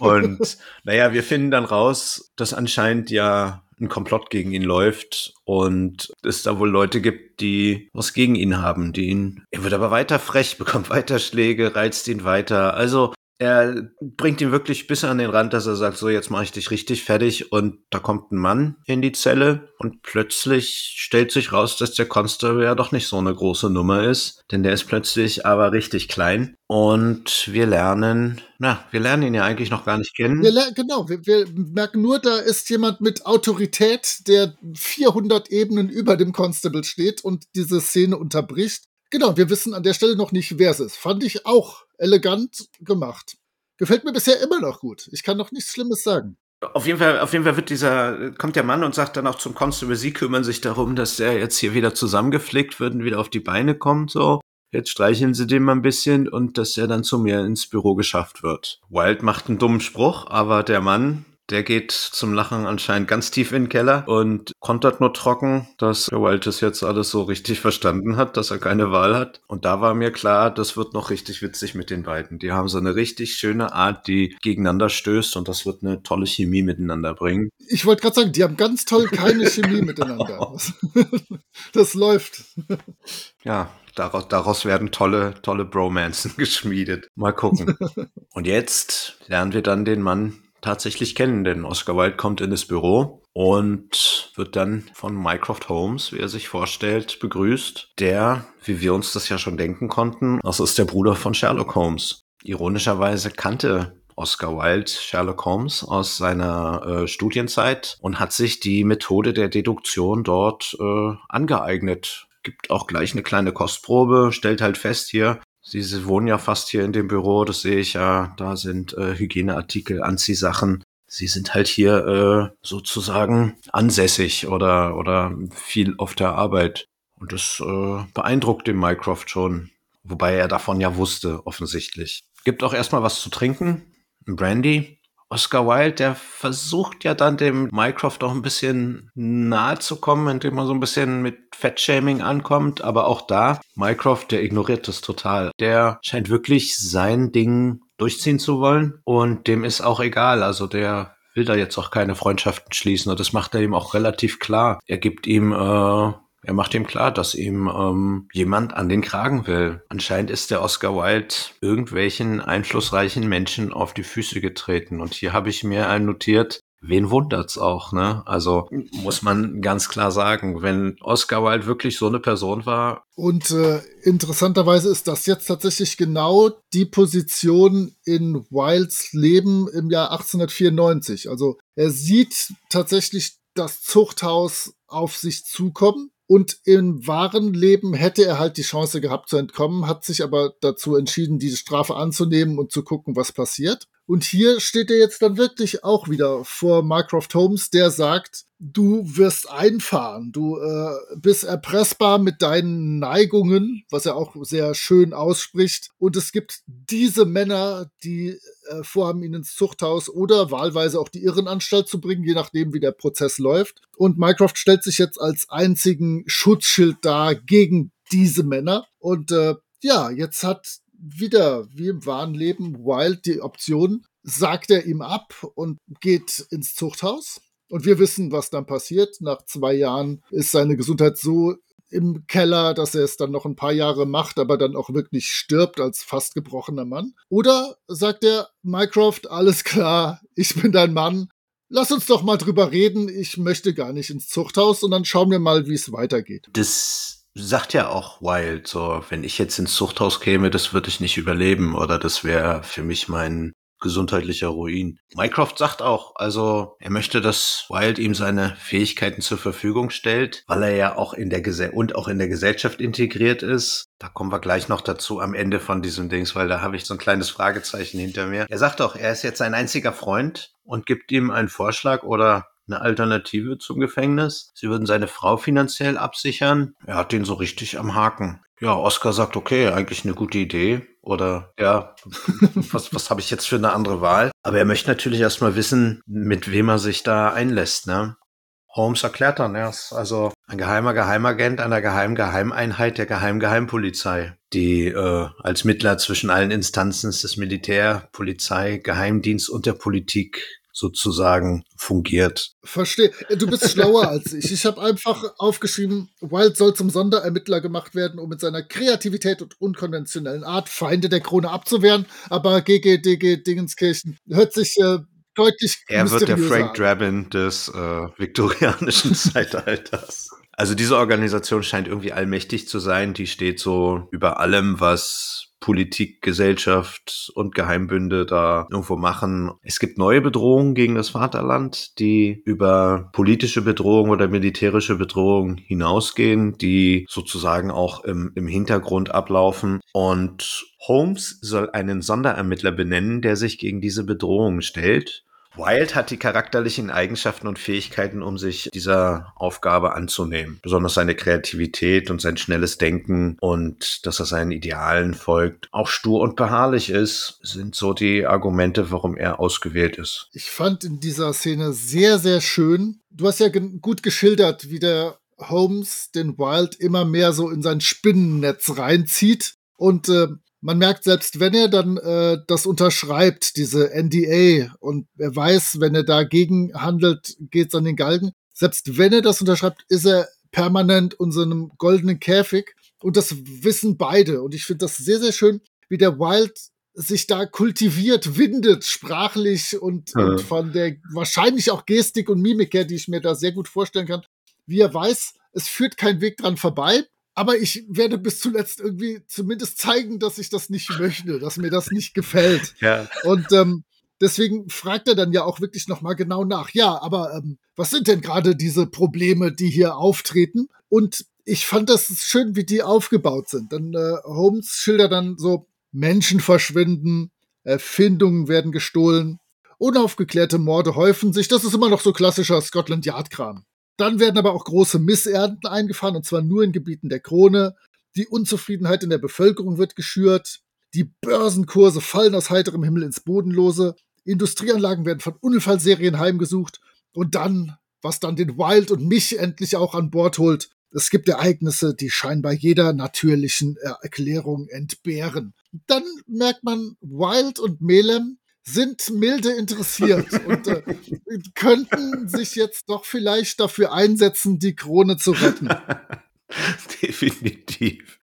[SPEAKER 2] Und naja, wir finden dann raus, dass anscheinend ja ein Komplott gegen ihn läuft und es da wohl Leute gibt, die was gegen ihn haben, die ihn, er wird aber weiter frech, bekommt weiter Schläge, reizt ihn weiter. Also er bringt ihn wirklich bis an den Rand, dass er sagt, so jetzt mache ich dich richtig fertig und da kommt ein Mann in die Zelle und plötzlich stellt sich raus, dass der Constable ja doch nicht so eine große Nummer ist, denn der ist plötzlich aber richtig klein und wir lernen, na, wir lernen ihn ja eigentlich noch gar nicht kennen.
[SPEAKER 3] Wir genau, wir, wir merken nur, da ist jemand mit Autorität, der 400 Ebenen über dem Constable steht und diese Szene unterbricht. Genau, wir wissen an der Stelle noch nicht, wer es ist. Fand ich auch elegant gemacht. Gefällt mir bisher immer noch gut. Ich kann noch nichts Schlimmes sagen.
[SPEAKER 2] Auf jeden Fall, auf jeden Fall wird dieser, kommt der Mann und sagt dann auch zum Constable, sie kümmern sich darum, dass der jetzt hier wieder zusammengepflegt wird und wieder auf die Beine kommt, so. Jetzt streicheln sie den mal ein bisschen und dass er dann zu mir ins Büro geschafft wird. Wild macht einen dummen Spruch, aber der Mann Der geht zum Lachen anscheinend ganz tief in den Keller und kontert nur trocken, dass der Walters jetzt alles so richtig verstanden hat, dass er keine Wahl hat. Und da war mir klar, das wird noch richtig witzig mit den beiden. Die haben so eine richtig schöne Art, die gegeneinander stößt und das wird eine tolle Chemie miteinander bringen.
[SPEAKER 3] Ich wollte gerade sagen, die haben ganz toll keine Chemie miteinander. Das läuft.
[SPEAKER 2] Ja, daraus, daraus werden tolle, tolle Bromanzen geschmiedet. Mal gucken. Und jetzt lernen wir dann den Mann tatsächlich kennen, denn Oscar Wilde kommt in das Büro und wird dann von Mycroft Holmes, wie er sich vorstellt, begrüßt, der, wie wir uns das ja schon denken konnten, das ist der Bruder von Sherlock Holmes. Ironischerweise kannte Oscar Wilde Sherlock Holmes aus seiner äh, Studienzeit und hat sich die Methode der Deduktion dort äh, angeeignet. Gibt auch gleich eine kleine Kostprobe, stellt halt fest hier, Sie, Sie wohnen ja fast hier in dem Büro, das sehe ich ja. Da sind äh, Hygieneartikel, Anziehsachen. Sie sind halt hier äh, sozusagen ansässig oder, oder viel auf der Arbeit. Und das äh, beeindruckt den Mycroft schon. Wobei er davon ja wusste, offensichtlich. Gibt auch erstmal was zu trinken. Brandy. Oscar Wilde, der versucht ja dann dem Mycroft auch ein bisschen nahe zu kommen, indem er so ein bisschen mit Fettshaming ankommt. Aber auch da, Mycroft, der ignoriert das total. Der scheint wirklich sein Ding durchziehen zu wollen und dem ist auch egal. Also der will da jetzt auch keine Freundschaften schließen und das macht er ihm auch relativ klar. Er gibt ihm äh, er macht ihm klar, dass ihm ähm, jemand an den Kragen will. Anscheinend ist der Oscar Wilde irgendwelchen einflussreichen Menschen auf die Füße getreten. Und hier habe ich mir einen notiert, wen wundert's auch, ne? Also muss man ganz klar sagen, wenn Oscar Wilde wirklich so eine Person war.
[SPEAKER 3] Und äh, interessanterweise ist das jetzt tatsächlich genau die Position in Wildes Leben im Jahr 1894. Also er sieht tatsächlich das Zuchthaus auf sich zukommen und im wahren Leben hätte er halt die Chance gehabt zu entkommen, hat sich aber dazu entschieden, diese Strafe anzunehmen und zu gucken, was passiert. Und hier steht er jetzt dann wirklich auch wieder vor Mycroft Holmes, der sagt, du wirst einfahren, du äh, bist erpressbar mit deinen Neigungen, was er auch sehr schön ausspricht. Und es gibt diese Männer, die äh, vorhaben, ihn ins Zuchthaus oder wahlweise auch die Irrenanstalt zu bringen, je nachdem, wie der Prozess läuft. Und Mycroft stellt sich jetzt als einzigen Schutzschild dar gegen diese Männer. Und äh, ja, jetzt hat wieder, wie im wahren Leben, Wild die Option, sagt er ihm ab und geht ins Zuchthaus. Und wir wissen, was dann passiert. Nach zwei Jahren ist seine Gesundheit so im Keller, dass er es dann noch ein paar Jahre macht, aber dann auch wirklich stirbt als fast gebrochener Mann. Oder sagt er, Mycroft, alles klar, ich bin dein Mann. Lass uns doch mal drüber reden. Ich möchte gar nicht ins Zuchthaus und dann schauen wir mal, wie es weitergeht.
[SPEAKER 2] Das sagt ja auch Wild, so, wenn ich jetzt ins Zuchthaus käme, das würde ich nicht überleben oder das wäre für mich mein gesundheitlicher Ruin. Mycroft sagt auch, also er möchte, dass Wild ihm seine Fähigkeiten zur Verfügung stellt, weil er ja auch in der Gese und auch in der Gesellschaft integriert ist. Da kommen wir gleich noch dazu am Ende von diesem Dings, weil da habe ich so ein kleines Fragezeichen hinter mir. Er sagt auch, er ist jetzt sein einziger Freund und gibt ihm einen Vorschlag oder eine Alternative zum Gefängnis. Sie würden seine Frau finanziell absichern. Er hat den so richtig am Haken. Ja, Oscar sagt, okay, eigentlich eine gute Idee. Oder ja, was, was habe ich jetzt für eine andere Wahl? Aber er möchte natürlich erstmal wissen, mit wem er sich da einlässt, ne? Holmes erklärt dann, er ist also ein geheimer Geheimagent einer geheimen Geheimeinheit der Geheimgeheimpolizei, die äh, als Mittler zwischen allen Instanzen des Militär, Polizei, Geheimdienst und der Politik sozusagen fungiert.
[SPEAKER 3] Verstehe. Du bist schlauer als ich. Ich habe einfach aufgeschrieben, Wild soll zum Sonderermittler gemacht werden, um mit seiner Kreativität und unkonventionellen Art Feinde der Krone abzuwehren. Aber GGDG Dingenskirchen hört sich äh, deutlich
[SPEAKER 2] Er wird der Frank Drabin des äh, viktorianischen Zeitalters. Also diese Organisation scheint irgendwie allmächtig zu sein. Die steht so über allem, was Politik, Gesellschaft und Geheimbünde da irgendwo machen. Es gibt neue Bedrohungen gegen das Vaterland, die über politische Bedrohung oder militärische Bedrohung hinausgehen, die sozusagen auch im, im Hintergrund ablaufen. Und Holmes soll einen Sonderermittler benennen, der sich gegen diese Bedrohungen stellt. Wild hat die charakterlichen Eigenschaften und Fähigkeiten, um sich dieser Aufgabe anzunehmen. Besonders seine Kreativität und sein schnelles Denken und dass er seinen Idealen folgt. Auch stur und beharrlich ist, sind so die Argumente, warum er ausgewählt ist.
[SPEAKER 3] Ich fand in dieser Szene sehr, sehr schön. Du hast ja gut geschildert, wie der Holmes den Wild immer mehr so in sein Spinnennetz reinzieht. Und äh, man merkt, selbst wenn er dann äh, das unterschreibt, diese NDA, und er weiß, wenn er dagegen handelt, geht's an den Galgen. Selbst wenn er das unterschreibt, ist er permanent in so einem goldenen Käfig. Und das wissen beide. Und ich finde das sehr, sehr schön, wie der Wild sich da kultiviert, windet, sprachlich und, ja. und von der wahrscheinlich auch Gestik und Mimik her, die ich mir da sehr gut vorstellen kann, wie er weiß, es führt kein Weg dran vorbei aber ich werde bis zuletzt irgendwie zumindest zeigen, dass ich das nicht möchte, dass mir das nicht gefällt.
[SPEAKER 2] Ja.
[SPEAKER 3] Und ähm, deswegen fragt er dann ja auch wirklich nochmal genau nach. Ja, aber ähm, was sind denn gerade diese Probleme, die hier auftreten? Und ich fand das schön, wie die aufgebaut sind. Dann äh, Holmes schildert dann so, Menschen verschwinden, Erfindungen werden gestohlen, unaufgeklärte Morde häufen sich. Das ist immer noch so klassischer Scotland Yard-Kram. Dann werden aber auch große Missernten eingefahren, und zwar nur in Gebieten der Krone. Die Unzufriedenheit in der Bevölkerung wird geschürt. Die Börsenkurse fallen aus heiterem Himmel ins Bodenlose. Industrieanlagen werden von Unfallserien heimgesucht. Und dann, was dann den Wild und mich endlich auch an Bord holt, es gibt Ereignisse, die scheinbar jeder natürlichen Erklärung entbehren. Dann merkt man, Wild und Melem sind milde interessiert und äh, könnten sich jetzt doch vielleicht dafür einsetzen, die Krone zu retten.
[SPEAKER 2] Definitiv.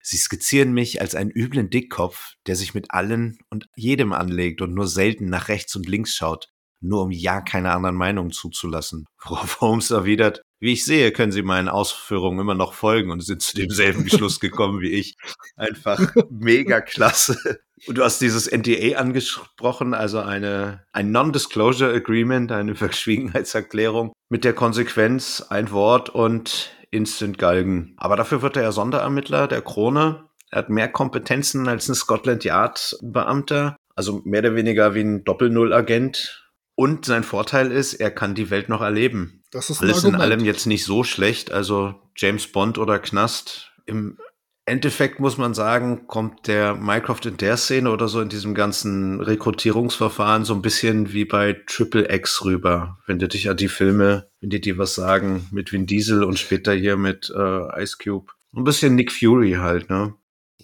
[SPEAKER 2] Sie skizzieren mich als einen üblen Dickkopf, der sich mit allen und jedem anlegt und nur selten nach rechts und links schaut, nur um ja keine anderen Meinungen zuzulassen. Worauf Holmes erwidert, wie ich sehe, können Sie meinen Ausführungen immer noch folgen und sind zu demselben Schluss gekommen wie ich. Einfach mega klasse. Und du hast dieses NDA angesprochen, also eine, ein Non-Disclosure Agreement, eine Verschwiegenheitserklärung mit der Konsequenz ein Wort und Instant Galgen. Aber dafür wird er ja Sonderermittler der Krone. Er hat mehr Kompetenzen als ein Scotland Yard Beamter. Also mehr oder weniger wie ein Doppel-Null-Agent und sein Vorteil ist, er kann die Welt noch erleben.
[SPEAKER 3] Das ist
[SPEAKER 2] Alles in allem jetzt nicht so schlecht. Also James Bond oder Knast. Im Endeffekt muss man sagen, kommt der Mycroft in der Szene oder so in diesem ganzen Rekrutierungsverfahren so ein bisschen wie bei Triple X rüber. Wenn du dich an die Filme, wenn die dir was sagen, mit Vin Diesel und später hier mit äh, Ice Cube. Ein bisschen Nick Fury halt, ne?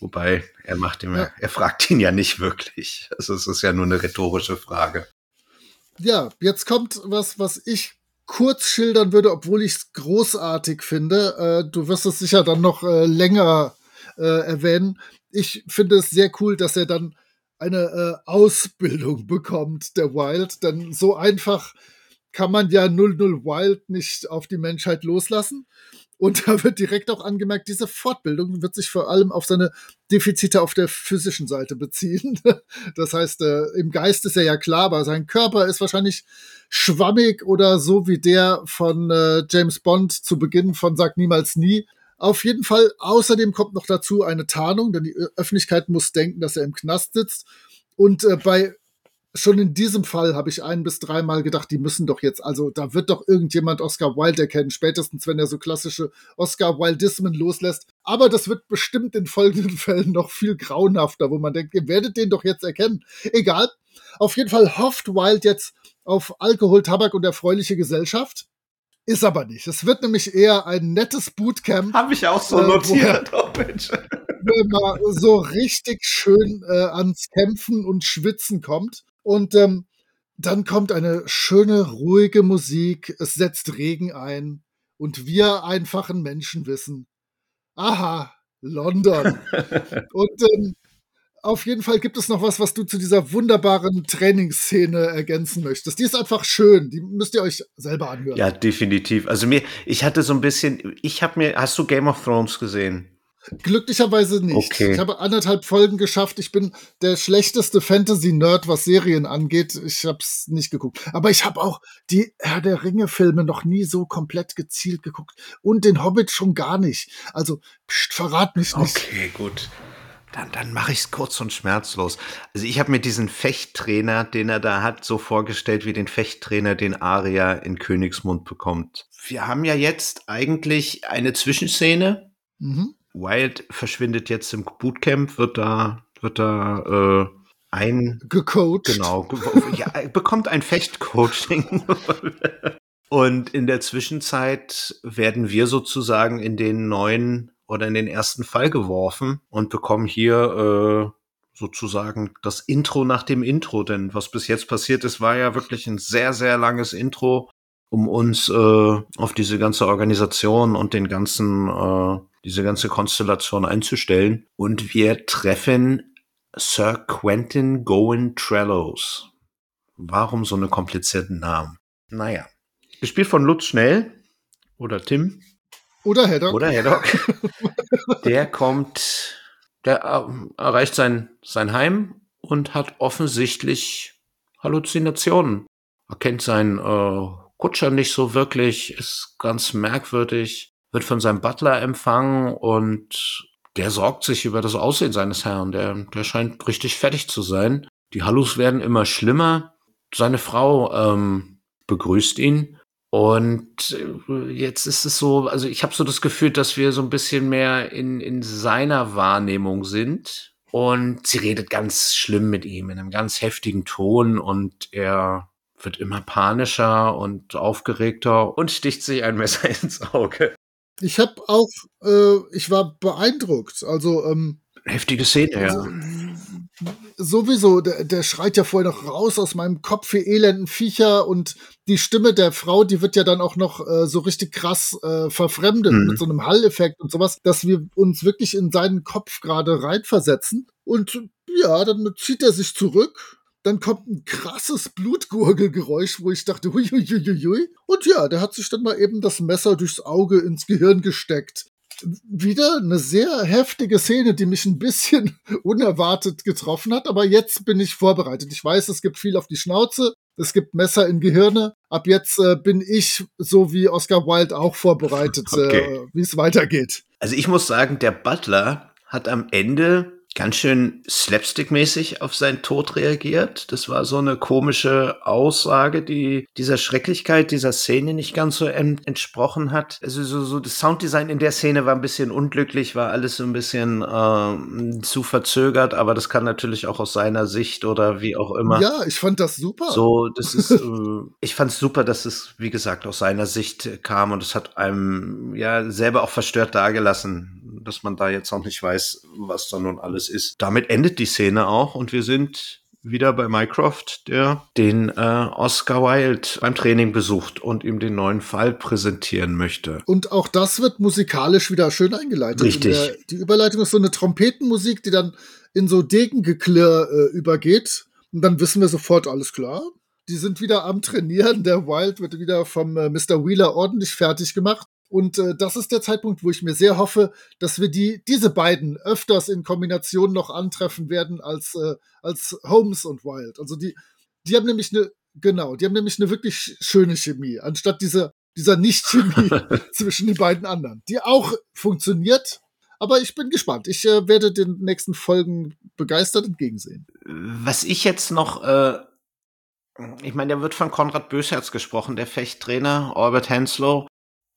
[SPEAKER 2] Wobei, er macht ihm, ja. er fragt ihn ja nicht wirklich. Also es ist ja nur eine rhetorische Frage
[SPEAKER 3] ja, jetzt kommt was, was ich kurz schildern würde, obwohl ich es großartig finde. Äh, du wirst es sicher dann noch äh, länger äh, erwähnen. Ich finde es sehr cool, dass er dann eine äh, Ausbildung bekommt, der Wild. Denn so einfach kann man ja 00 Wild nicht auf die Menschheit loslassen. Und da wird direkt auch angemerkt, diese Fortbildung wird sich vor allem auf seine Defizite auf der physischen Seite beziehen. Das heißt, äh, im Geist ist er ja klar, aber sein Körper ist wahrscheinlich schwammig oder so wie der von äh, James Bond zu Beginn von Sag niemals nie. Auf jeden Fall, außerdem kommt noch dazu eine Tarnung, denn die Öffentlichkeit muss denken, dass er im Knast sitzt. Und äh, bei schon in diesem Fall habe ich ein bis dreimal gedacht, die müssen doch jetzt, also da wird doch irgendjemand Oscar Wilde erkennen, spätestens wenn er so klassische Oscar Wildismen loslässt. Aber das wird bestimmt in folgenden Fällen noch viel grauenhafter, wo man denkt, ihr werdet den doch jetzt erkennen. Egal. Auf jeden Fall hofft Wilde jetzt auf Alkohol, Tabak und erfreuliche Gesellschaft. Ist aber nicht. Es wird nämlich eher ein nettes Bootcamp.
[SPEAKER 2] Habe ich auch so äh, notiert. oh, Mensch.
[SPEAKER 3] Man so richtig schön äh, ans Kämpfen und Schwitzen kommt. Und ähm, dann kommt eine schöne, ruhige Musik, es setzt Regen ein und wir einfachen Menschen wissen, aha, London. und ähm, auf jeden Fall gibt es noch was, was du zu dieser wunderbaren Trainingsszene ergänzen möchtest. Die ist einfach schön. Die müsst ihr euch selber anhören.
[SPEAKER 2] Ja, definitiv. Also mir, ich hatte so ein bisschen, ich habe mir, hast du Game of Thrones gesehen?
[SPEAKER 3] Glücklicherweise nicht.
[SPEAKER 2] Okay.
[SPEAKER 3] Ich habe anderthalb Folgen geschafft. Ich bin der schlechteste Fantasy-Nerd, was Serien angeht. Ich habe es nicht geguckt. Aber ich habe auch die Herr der Ringe-Filme noch nie so komplett gezielt geguckt. Und den Hobbit schon gar nicht. Also, pst, verrat mich nicht.
[SPEAKER 2] Okay, gut. Dann, dann mache ich es kurz und schmerzlos. Also ich habe mir diesen Fechttrainer, den er da hat, so vorgestellt wie den Fechttrainer, den Aria in Königsmund bekommt. Wir haben ja jetzt eigentlich eine Zwischenszene. Mhm. Wild verschwindet jetzt im Bootcamp, wird da, wird da äh, ein
[SPEAKER 3] gecoacht.
[SPEAKER 2] Genau, ja, bekommt ein Fechtcoaching. Und in der Zwischenzeit werden wir sozusagen in den neuen oder in den ersten Fall geworfen und bekommen hier äh, sozusagen das Intro nach dem Intro. Denn was bis jetzt passiert ist, war ja wirklich ein sehr, sehr langes Intro, um uns äh, auf diese ganze Organisation und den ganzen, äh, diese ganze Konstellation einzustellen. Und wir treffen Sir Quentin Gowen Trellows. Warum so eine komplizierten Namen? Naja. Gespielt von Lutz Schnell oder Tim.
[SPEAKER 3] Oder Heddock.
[SPEAKER 2] Oder Heddock. der kommt, der äh, erreicht sein, sein Heim und hat offensichtlich Halluzinationen. Erkennt seinen äh, Kutscher nicht so wirklich, ist ganz merkwürdig, wird von seinem Butler empfangen und der sorgt sich über das Aussehen seines Herrn. Der, der scheint richtig fertig zu sein. Die Hallus werden immer schlimmer. Seine Frau ähm, begrüßt ihn und äh, jetzt ist es so, also ich habe so das Gefühl, dass wir so ein bisschen mehr in, in seiner Wahrnehmung sind. Und sie redet ganz schlimm mit ihm in einem ganz heftigen Ton und er wird immer panischer und aufgeregter und sticht sich ein Messer ins Auge.
[SPEAKER 3] Ich habe auch, äh, ich war beeindruckt. Also ähm,
[SPEAKER 2] heftige Szene, ja. Also,
[SPEAKER 3] sowieso, der, der schreit ja vorher noch raus aus meinem Kopf, für elenden Viecher und die Stimme der Frau, die wird ja dann auch noch äh, so richtig krass äh, verfremdet mhm. mit so einem Halleffekt und sowas, dass wir uns wirklich in seinen Kopf gerade reinversetzen. Und ja, dann zieht er sich zurück. Dann kommt ein krasses Blutgurgelgeräusch, wo ich dachte, hui, hui, hui, hui. Und ja, der hat sich dann mal eben das Messer durchs Auge ins Gehirn gesteckt wieder eine sehr heftige Szene, die mich ein bisschen unerwartet getroffen hat, aber jetzt bin ich vorbereitet. Ich weiß, es gibt viel auf die Schnauze, es gibt Messer in Gehirne. Ab jetzt äh, bin ich, so wie Oscar Wilde, auch vorbereitet, okay. äh, wie es weitergeht.
[SPEAKER 2] Also ich muss sagen, der Butler hat am Ende ganz schön slapstick-mäßig auf seinen Tod reagiert. Das war so eine komische Aussage, die dieser Schrecklichkeit dieser Szene nicht ganz so entsprochen hat. Also so, so das Sounddesign in der Szene war ein bisschen unglücklich, war alles so ein bisschen äh, zu verzögert, aber das kann natürlich auch aus seiner Sicht oder wie auch immer.
[SPEAKER 3] Ja, ich fand das super.
[SPEAKER 2] So, das ist, äh, ich fand es super, dass es, wie gesagt, aus seiner Sicht kam und es hat einem ja selber auch verstört dagelassen dass man da jetzt auch nicht weiß, was da nun alles ist. Damit endet die Szene auch und wir sind wieder bei Mycroft, der den äh, Oscar Wilde beim Training besucht und ihm den neuen Fall präsentieren möchte.
[SPEAKER 3] Und auch das wird musikalisch wieder schön eingeleitet.
[SPEAKER 2] Richtig.
[SPEAKER 3] Der, die Überleitung ist so eine Trompetenmusik, die dann in so Degengeklirr äh, übergeht. Und dann wissen wir sofort, alles klar. Die sind wieder am Trainieren. Der Wild wird wieder vom äh, Mr. Wheeler ordentlich fertig gemacht. Und äh, das ist der Zeitpunkt, wo ich mir sehr hoffe, dass wir die, diese beiden öfters in Kombination noch antreffen werden als, äh, als Holmes und Wild. Also die, die haben nämlich eine, genau, die haben nämlich eine wirklich schöne Chemie, anstatt dieser, dieser Nicht-Chemie zwischen den beiden anderen, die auch funktioniert. Aber ich bin gespannt. Ich äh, werde den nächsten Folgen begeistert entgegensehen.
[SPEAKER 2] Was ich jetzt noch, äh, ich meine, der wird von Konrad Bösherz gesprochen, der Fechttrainer, Albert Henslow.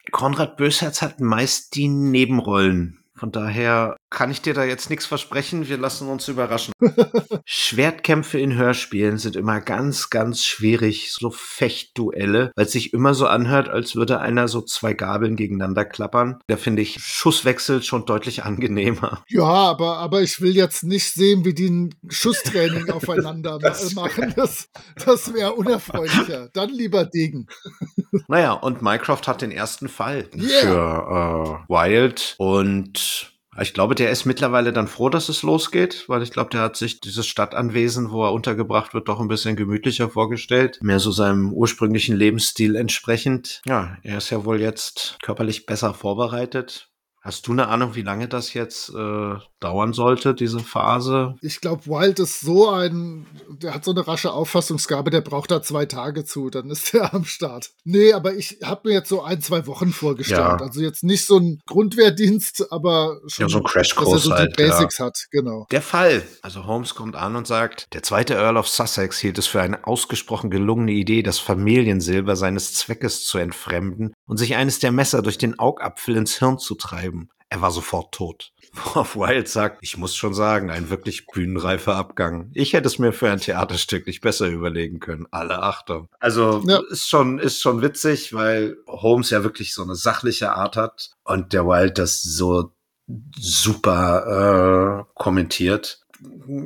[SPEAKER 2] Konrad Bösherz hat meist die Nebenrollen. Von daher kann ich dir da jetzt nichts versprechen. Wir lassen uns überraschen. Schwertkämpfe in Hörspielen sind immer ganz, ganz schwierig. So Fechtduelle, weil es sich immer so anhört, als würde einer so zwei Gabeln gegeneinander klappern. Da finde ich Schusswechsel schon deutlich angenehmer.
[SPEAKER 3] Ja, aber, aber ich will jetzt nicht sehen, wie die ein Schusstraining aufeinander das machen. Das, das wäre unerfreulicher. Dann lieber Degen.
[SPEAKER 2] naja, und Mycroft hat den ersten Fall yeah. für äh, Wild und ich glaube, der ist mittlerweile dann froh, dass es losgeht, weil ich glaube, der hat sich dieses Stadtanwesen, wo er untergebracht wird, doch ein bisschen gemütlicher vorgestellt. Mehr so seinem ursprünglichen Lebensstil entsprechend. Ja, er ist ja wohl jetzt körperlich besser vorbereitet. Hast du eine Ahnung, wie lange das jetzt äh, dauern sollte, diese Phase?
[SPEAKER 3] Ich glaube, Wild ist so ein, der hat so eine rasche Auffassungsgabe, der braucht da zwei Tage zu, dann ist er am Start. Nee, aber ich habe mir jetzt so ein, zwei Wochen vorgestellt. Ja. Also jetzt nicht so ein Grundwehrdienst, aber schon,
[SPEAKER 2] ja, so ein Crashkurs dass er so halt,
[SPEAKER 3] die Basics ja. hat, genau.
[SPEAKER 2] Der Fall. Also Holmes kommt an und sagt, der zweite Earl of Sussex hielt es für eine ausgesprochen gelungene Idee, das Familiensilber seines Zweckes zu entfremden und sich eines der Messer durch den Augapfel ins Hirn zu treiben. Er war sofort tot. Worauf Wilde sagt, ich muss schon sagen, ein wirklich bühnenreifer Abgang. Ich hätte es mir für ein Theaterstück nicht besser überlegen können. Alle Achtung. Also ja. ist schon, ist schon witzig, weil Holmes ja wirklich so eine sachliche Art hat und der Wilde das so super äh, kommentiert.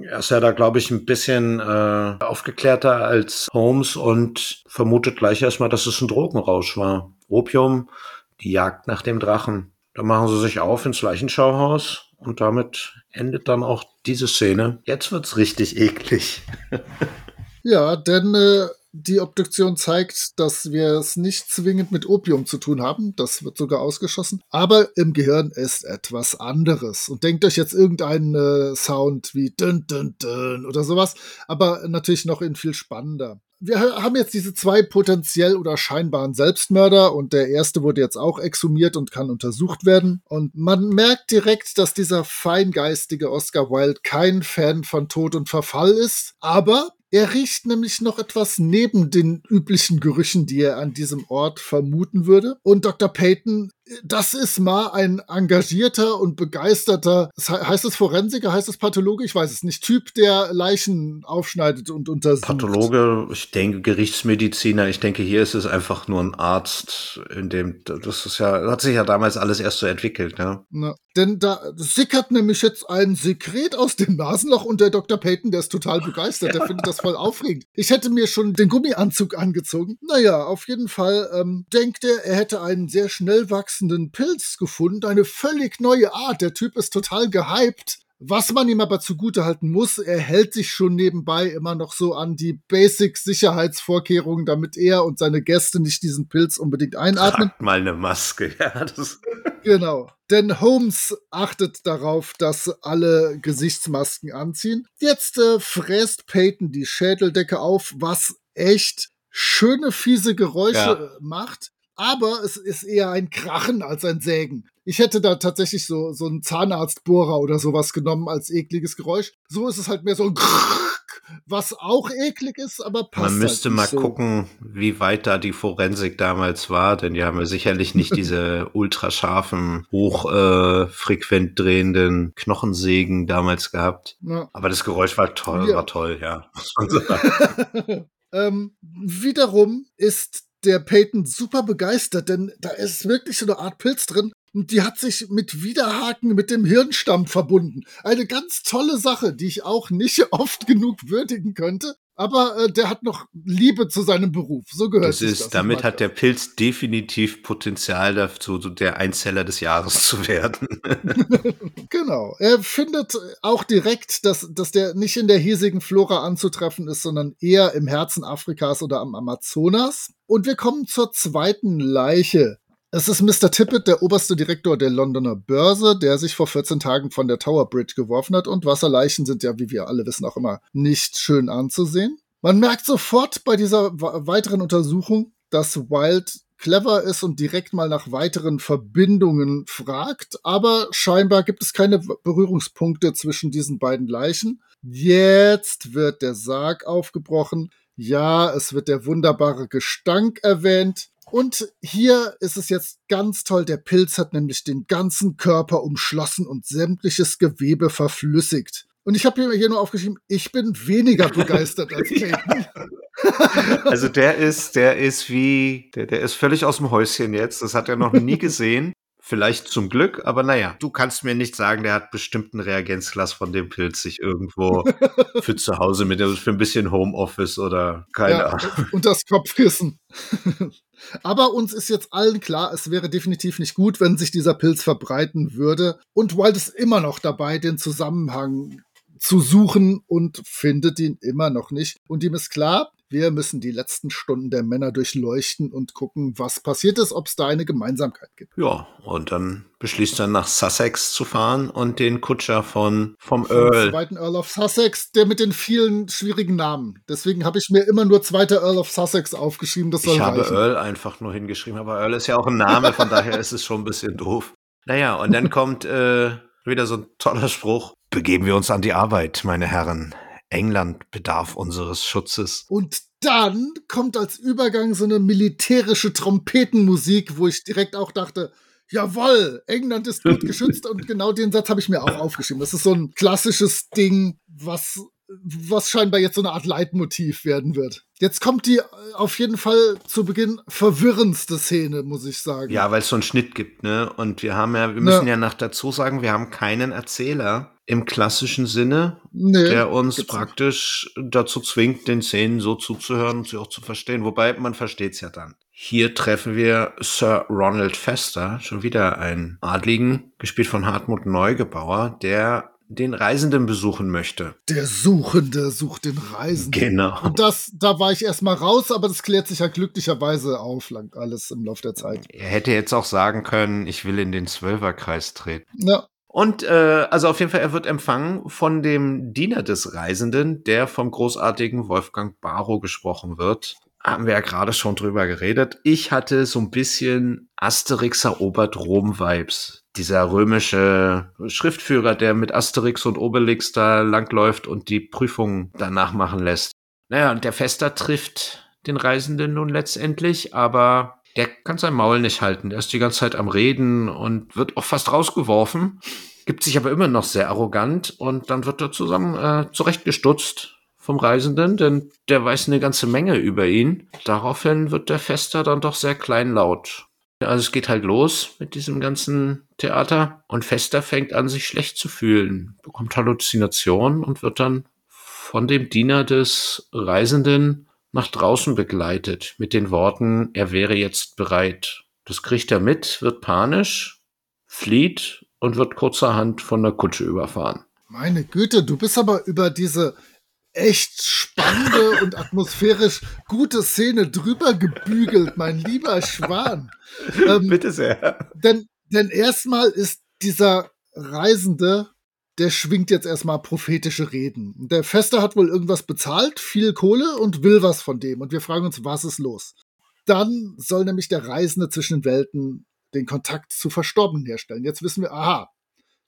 [SPEAKER 2] Er ist ja da, glaube ich, ein bisschen äh, aufgeklärter als Holmes und vermutet gleich erstmal, dass es ein Drogenrausch war. Opium, die Jagd nach dem Drachen. Da machen sie sich auf ins Leichenschauhaus und damit endet dann auch diese Szene. Jetzt wird's richtig eklig.
[SPEAKER 3] ja, denn äh, die Obduktion zeigt, dass wir es nicht zwingend mit Opium zu tun haben. Das wird sogar ausgeschossen. Aber im Gehirn ist etwas anderes. Und denkt euch jetzt irgendeinen äh, Sound wie dün dün dün oder sowas. Aber natürlich noch in viel spannender wir haben jetzt diese zwei potenziell oder scheinbaren Selbstmörder und der erste wurde jetzt auch exhumiert und kann untersucht werden. Und man merkt direkt, dass dieser feingeistige Oscar Wilde kein Fan von Tod und Verfall ist, aber er riecht nämlich noch etwas neben den üblichen Gerüchen, die er an diesem Ort vermuten würde. Und Dr. Peyton das ist mal ein engagierter und begeisterter, heißt es Forensiker, heißt es Pathologe, ich weiß es nicht, Typ, der Leichen aufschneidet und untersucht.
[SPEAKER 2] Pathologe, ich denke Gerichtsmediziner, ich denke hier ist es einfach nur ein Arzt, in dem, das ist ja, hat sich ja damals alles erst so entwickelt, ne?
[SPEAKER 3] Na, denn da sickert nämlich jetzt ein Sekret aus dem Nasenloch und der Dr. Peyton, der ist total begeistert, der findet das voll aufregend. Ich hätte mir schon den Gummianzug angezogen. Naja, auf jeden Fall ähm, denkt er, er hätte einen sehr schnell wachsenden wachsenden Pilz gefunden, eine völlig neue Art. Der Typ ist total gehypt. Was man ihm aber zugutehalten muss, er hält sich schon nebenbei immer noch so an die Basic-Sicherheitsvorkehrungen, damit er und seine Gäste nicht diesen Pilz unbedingt einatmen.
[SPEAKER 2] Tragt mal eine Maske, ja. Das
[SPEAKER 3] genau. Denn Holmes achtet darauf, dass alle Gesichtsmasken anziehen. Jetzt äh, fräst Peyton die Schädeldecke auf, was echt schöne, fiese Geräusche ja. macht aber es ist eher ein Krachen als ein Sägen. Ich hätte da tatsächlich so, so einen Zahnarztbohrer oder sowas genommen als ekliges Geräusch. So ist es halt mehr so ein Krrrk, was auch eklig ist, aber passt.
[SPEAKER 2] Man müsste
[SPEAKER 3] halt
[SPEAKER 2] mal
[SPEAKER 3] so.
[SPEAKER 2] gucken, wie weit da die Forensik damals war, denn die haben ja sicherlich nicht diese ultrascharfen, hochfrequent äh, drehenden Knochensägen damals gehabt. Ja. Aber das Geräusch war toll, ja. war toll, ja.
[SPEAKER 3] ähm, wiederum ist der Peyton super begeistert, denn da ist wirklich so eine Art Pilz drin und die hat sich mit Widerhaken mit dem Hirnstamm verbunden. Eine ganz tolle Sache, die ich auch nicht oft genug würdigen könnte. Aber äh, der hat noch Liebe zu seinem Beruf. So gehört
[SPEAKER 2] das ist,
[SPEAKER 3] das.
[SPEAKER 2] Damit hat der Pilz definitiv Potenzial dazu, der Einzeller des Jahres zu werden.
[SPEAKER 3] genau. Er findet auch direkt, dass, dass der nicht in der hiesigen Flora anzutreffen ist, sondern eher im Herzen Afrikas oder am Amazonas. Und wir kommen zur zweiten Leiche. Es ist Mr. Tippett, der oberste Direktor der Londoner Börse, der sich vor 14 Tagen von der Tower Bridge geworfen hat. Und Wasserleichen sind ja, wie wir alle wissen, auch immer nicht schön anzusehen. Man merkt sofort bei dieser weiteren Untersuchung, dass Wild clever ist und direkt mal nach weiteren Verbindungen fragt, aber scheinbar gibt es keine Berührungspunkte zwischen diesen beiden Leichen. Jetzt wird der Sarg aufgebrochen. Ja, es wird der wunderbare Gestank erwähnt. Und hier ist es jetzt ganz toll. Der Pilz hat nämlich den ganzen Körper umschlossen und sämtliches Gewebe verflüssigt. Und ich habe hier nur aufgeschrieben, ich bin weniger begeistert als Peyton.
[SPEAKER 2] Also der ist, der ist wie, der, der ist völlig aus dem Häuschen jetzt. Das hat er noch nie gesehen. Vielleicht zum Glück, aber naja, du kannst mir nicht sagen, der hat bestimmten Reagenzglas von dem Pilz sich irgendwo für zu Hause mit, also für ein bisschen Homeoffice oder keine ja, Ahnung.
[SPEAKER 3] Und das Kopfkissen. aber uns ist jetzt allen klar, es wäre definitiv nicht gut, wenn sich dieser Pilz verbreiten würde. Und Wild ist immer noch dabei, den Zusammenhang zu suchen und findet ihn immer noch nicht. Und ihm ist klar, Wir müssen die letzten Stunden der Männer durchleuchten und gucken, was passiert ist, ob es da eine Gemeinsamkeit gibt.
[SPEAKER 2] Ja, und dann beschließt er nach Sussex zu fahren und den Kutscher von vom
[SPEAKER 3] Vom
[SPEAKER 2] Earl.
[SPEAKER 3] zweiten Earl of Sussex, der mit den vielen schwierigen Namen. Deswegen habe ich mir immer nur zweiter Earl of Sussex aufgeschrieben. Das soll
[SPEAKER 2] Ich habe
[SPEAKER 3] reichen.
[SPEAKER 2] Earl einfach nur hingeschrieben, aber Earl ist ja auch ein Name, von daher ist es schon ein bisschen doof. Naja, und dann kommt äh, wieder so ein toller Spruch. Begeben wir uns an die Arbeit, meine Herren. England bedarf unseres Schutzes.
[SPEAKER 3] Und dann kommt als Übergang so eine militärische Trompetenmusik, wo ich direkt auch dachte, jawohl, England ist gut geschützt und genau den Satz habe ich mir auch aufgeschrieben. Das ist so ein klassisches Ding, was, was scheinbar jetzt so eine Art Leitmotiv werden wird. Jetzt kommt die äh, auf jeden Fall zu Beginn verwirrendste Szene, muss ich sagen.
[SPEAKER 2] Ja, weil es so einen Schnitt gibt, ne? Und wir haben ja, wir müssen ja, noch dazu sagen, wir haben keinen Erzähler im klassischen Sinne,
[SPEAKER 3] nee,
[SPEAKER 2] der uns
[SPEAKER 3] gibt's nicht.
[SPEAKER 2] praktisch dazu zwingt, den Szenen so zuzuhören und sie auch zu verstehen. Wobei man versteht es ja dann. Hier treffen wir Sir Ronald Fester, schon wieder ein Adligen, gespielt von Hartmut Neugebauer, der den Reisenden besuchen möchte.
[SPEAKER 3] Der Suchende sucht den Reisenden.
[SPEAKER 2] Genau.
[SPEAKER 3] Und das, da war ich erstmal raus, aber das klärt sich ja glücklicherweise auf, lang alles im Laufe der Zeit.
[SPEAKER 2] Er hätte jetzt auch sagen können, ich will in den Zwölferkreis treten.
[SPEAKER 3] Ja,
[SPEAKER 2] Und äh, also auf jeden Fall, er wird empfangen von dem Diener des Reisenden, der vom großartigen Wolfgang Barrow gesprochen wird. Haben wir ja gerade schon drüber geredet. Ich hatte so ein bisschen Asterix erobert Rom-Vibes. Dieser römische Schriftführer, der mit Asterix und Obelix da langläuft und die Prüfungen danach machen lässt. Naja, und der Fester trifft den Reisenden nun letztendlich, aber der kann sein Maul nicht halten. Der ist die ganze Zeit am Reden und wird auch fast rausgeworfen, gibt sich aber immer noch sehr arrogant und dann wird er zusammen äh, zurechtgestutzt vom Reisenden, denn der weiß eine ganze Menge über ihn. Daraufhin wird der Fester dann doch sehr kleinlaut. Also es geht halt los mit diesem ganzen Theater und Fester fängt an, sich schlecht zu fühlen, bekommt Halluzinationen und wird dann von dem Diener des Reisenden nach draußen begleitet mit den Worten, er wäre jetzt bereit. Das kriegt er mit, wird panisch, flieht und wird kurzerhand von der Kutsche überfahren.
[SPEAKER 3] meine Güte, du bist aber über diese echt spannende und atmosphärisch gute Szene drüber gebügelt, mein lieber Schwan. Ähm,
[SPEAKER 2] Bitte sehr.
[SPEAKER 3] denn, denn erstmal ist dieser Reisende, der schwingt jetzt erstmal prophetische Reden. Der Fester hat wohl irgendwas bezahlt, viel Kohle und will was von dem. Und wir fragen uns, was ist los? Dann soll nämlich der Reisende zwischen den Welten den Kontakt zu Verstorbenen herstellen. Jetzt wissen wir, aha,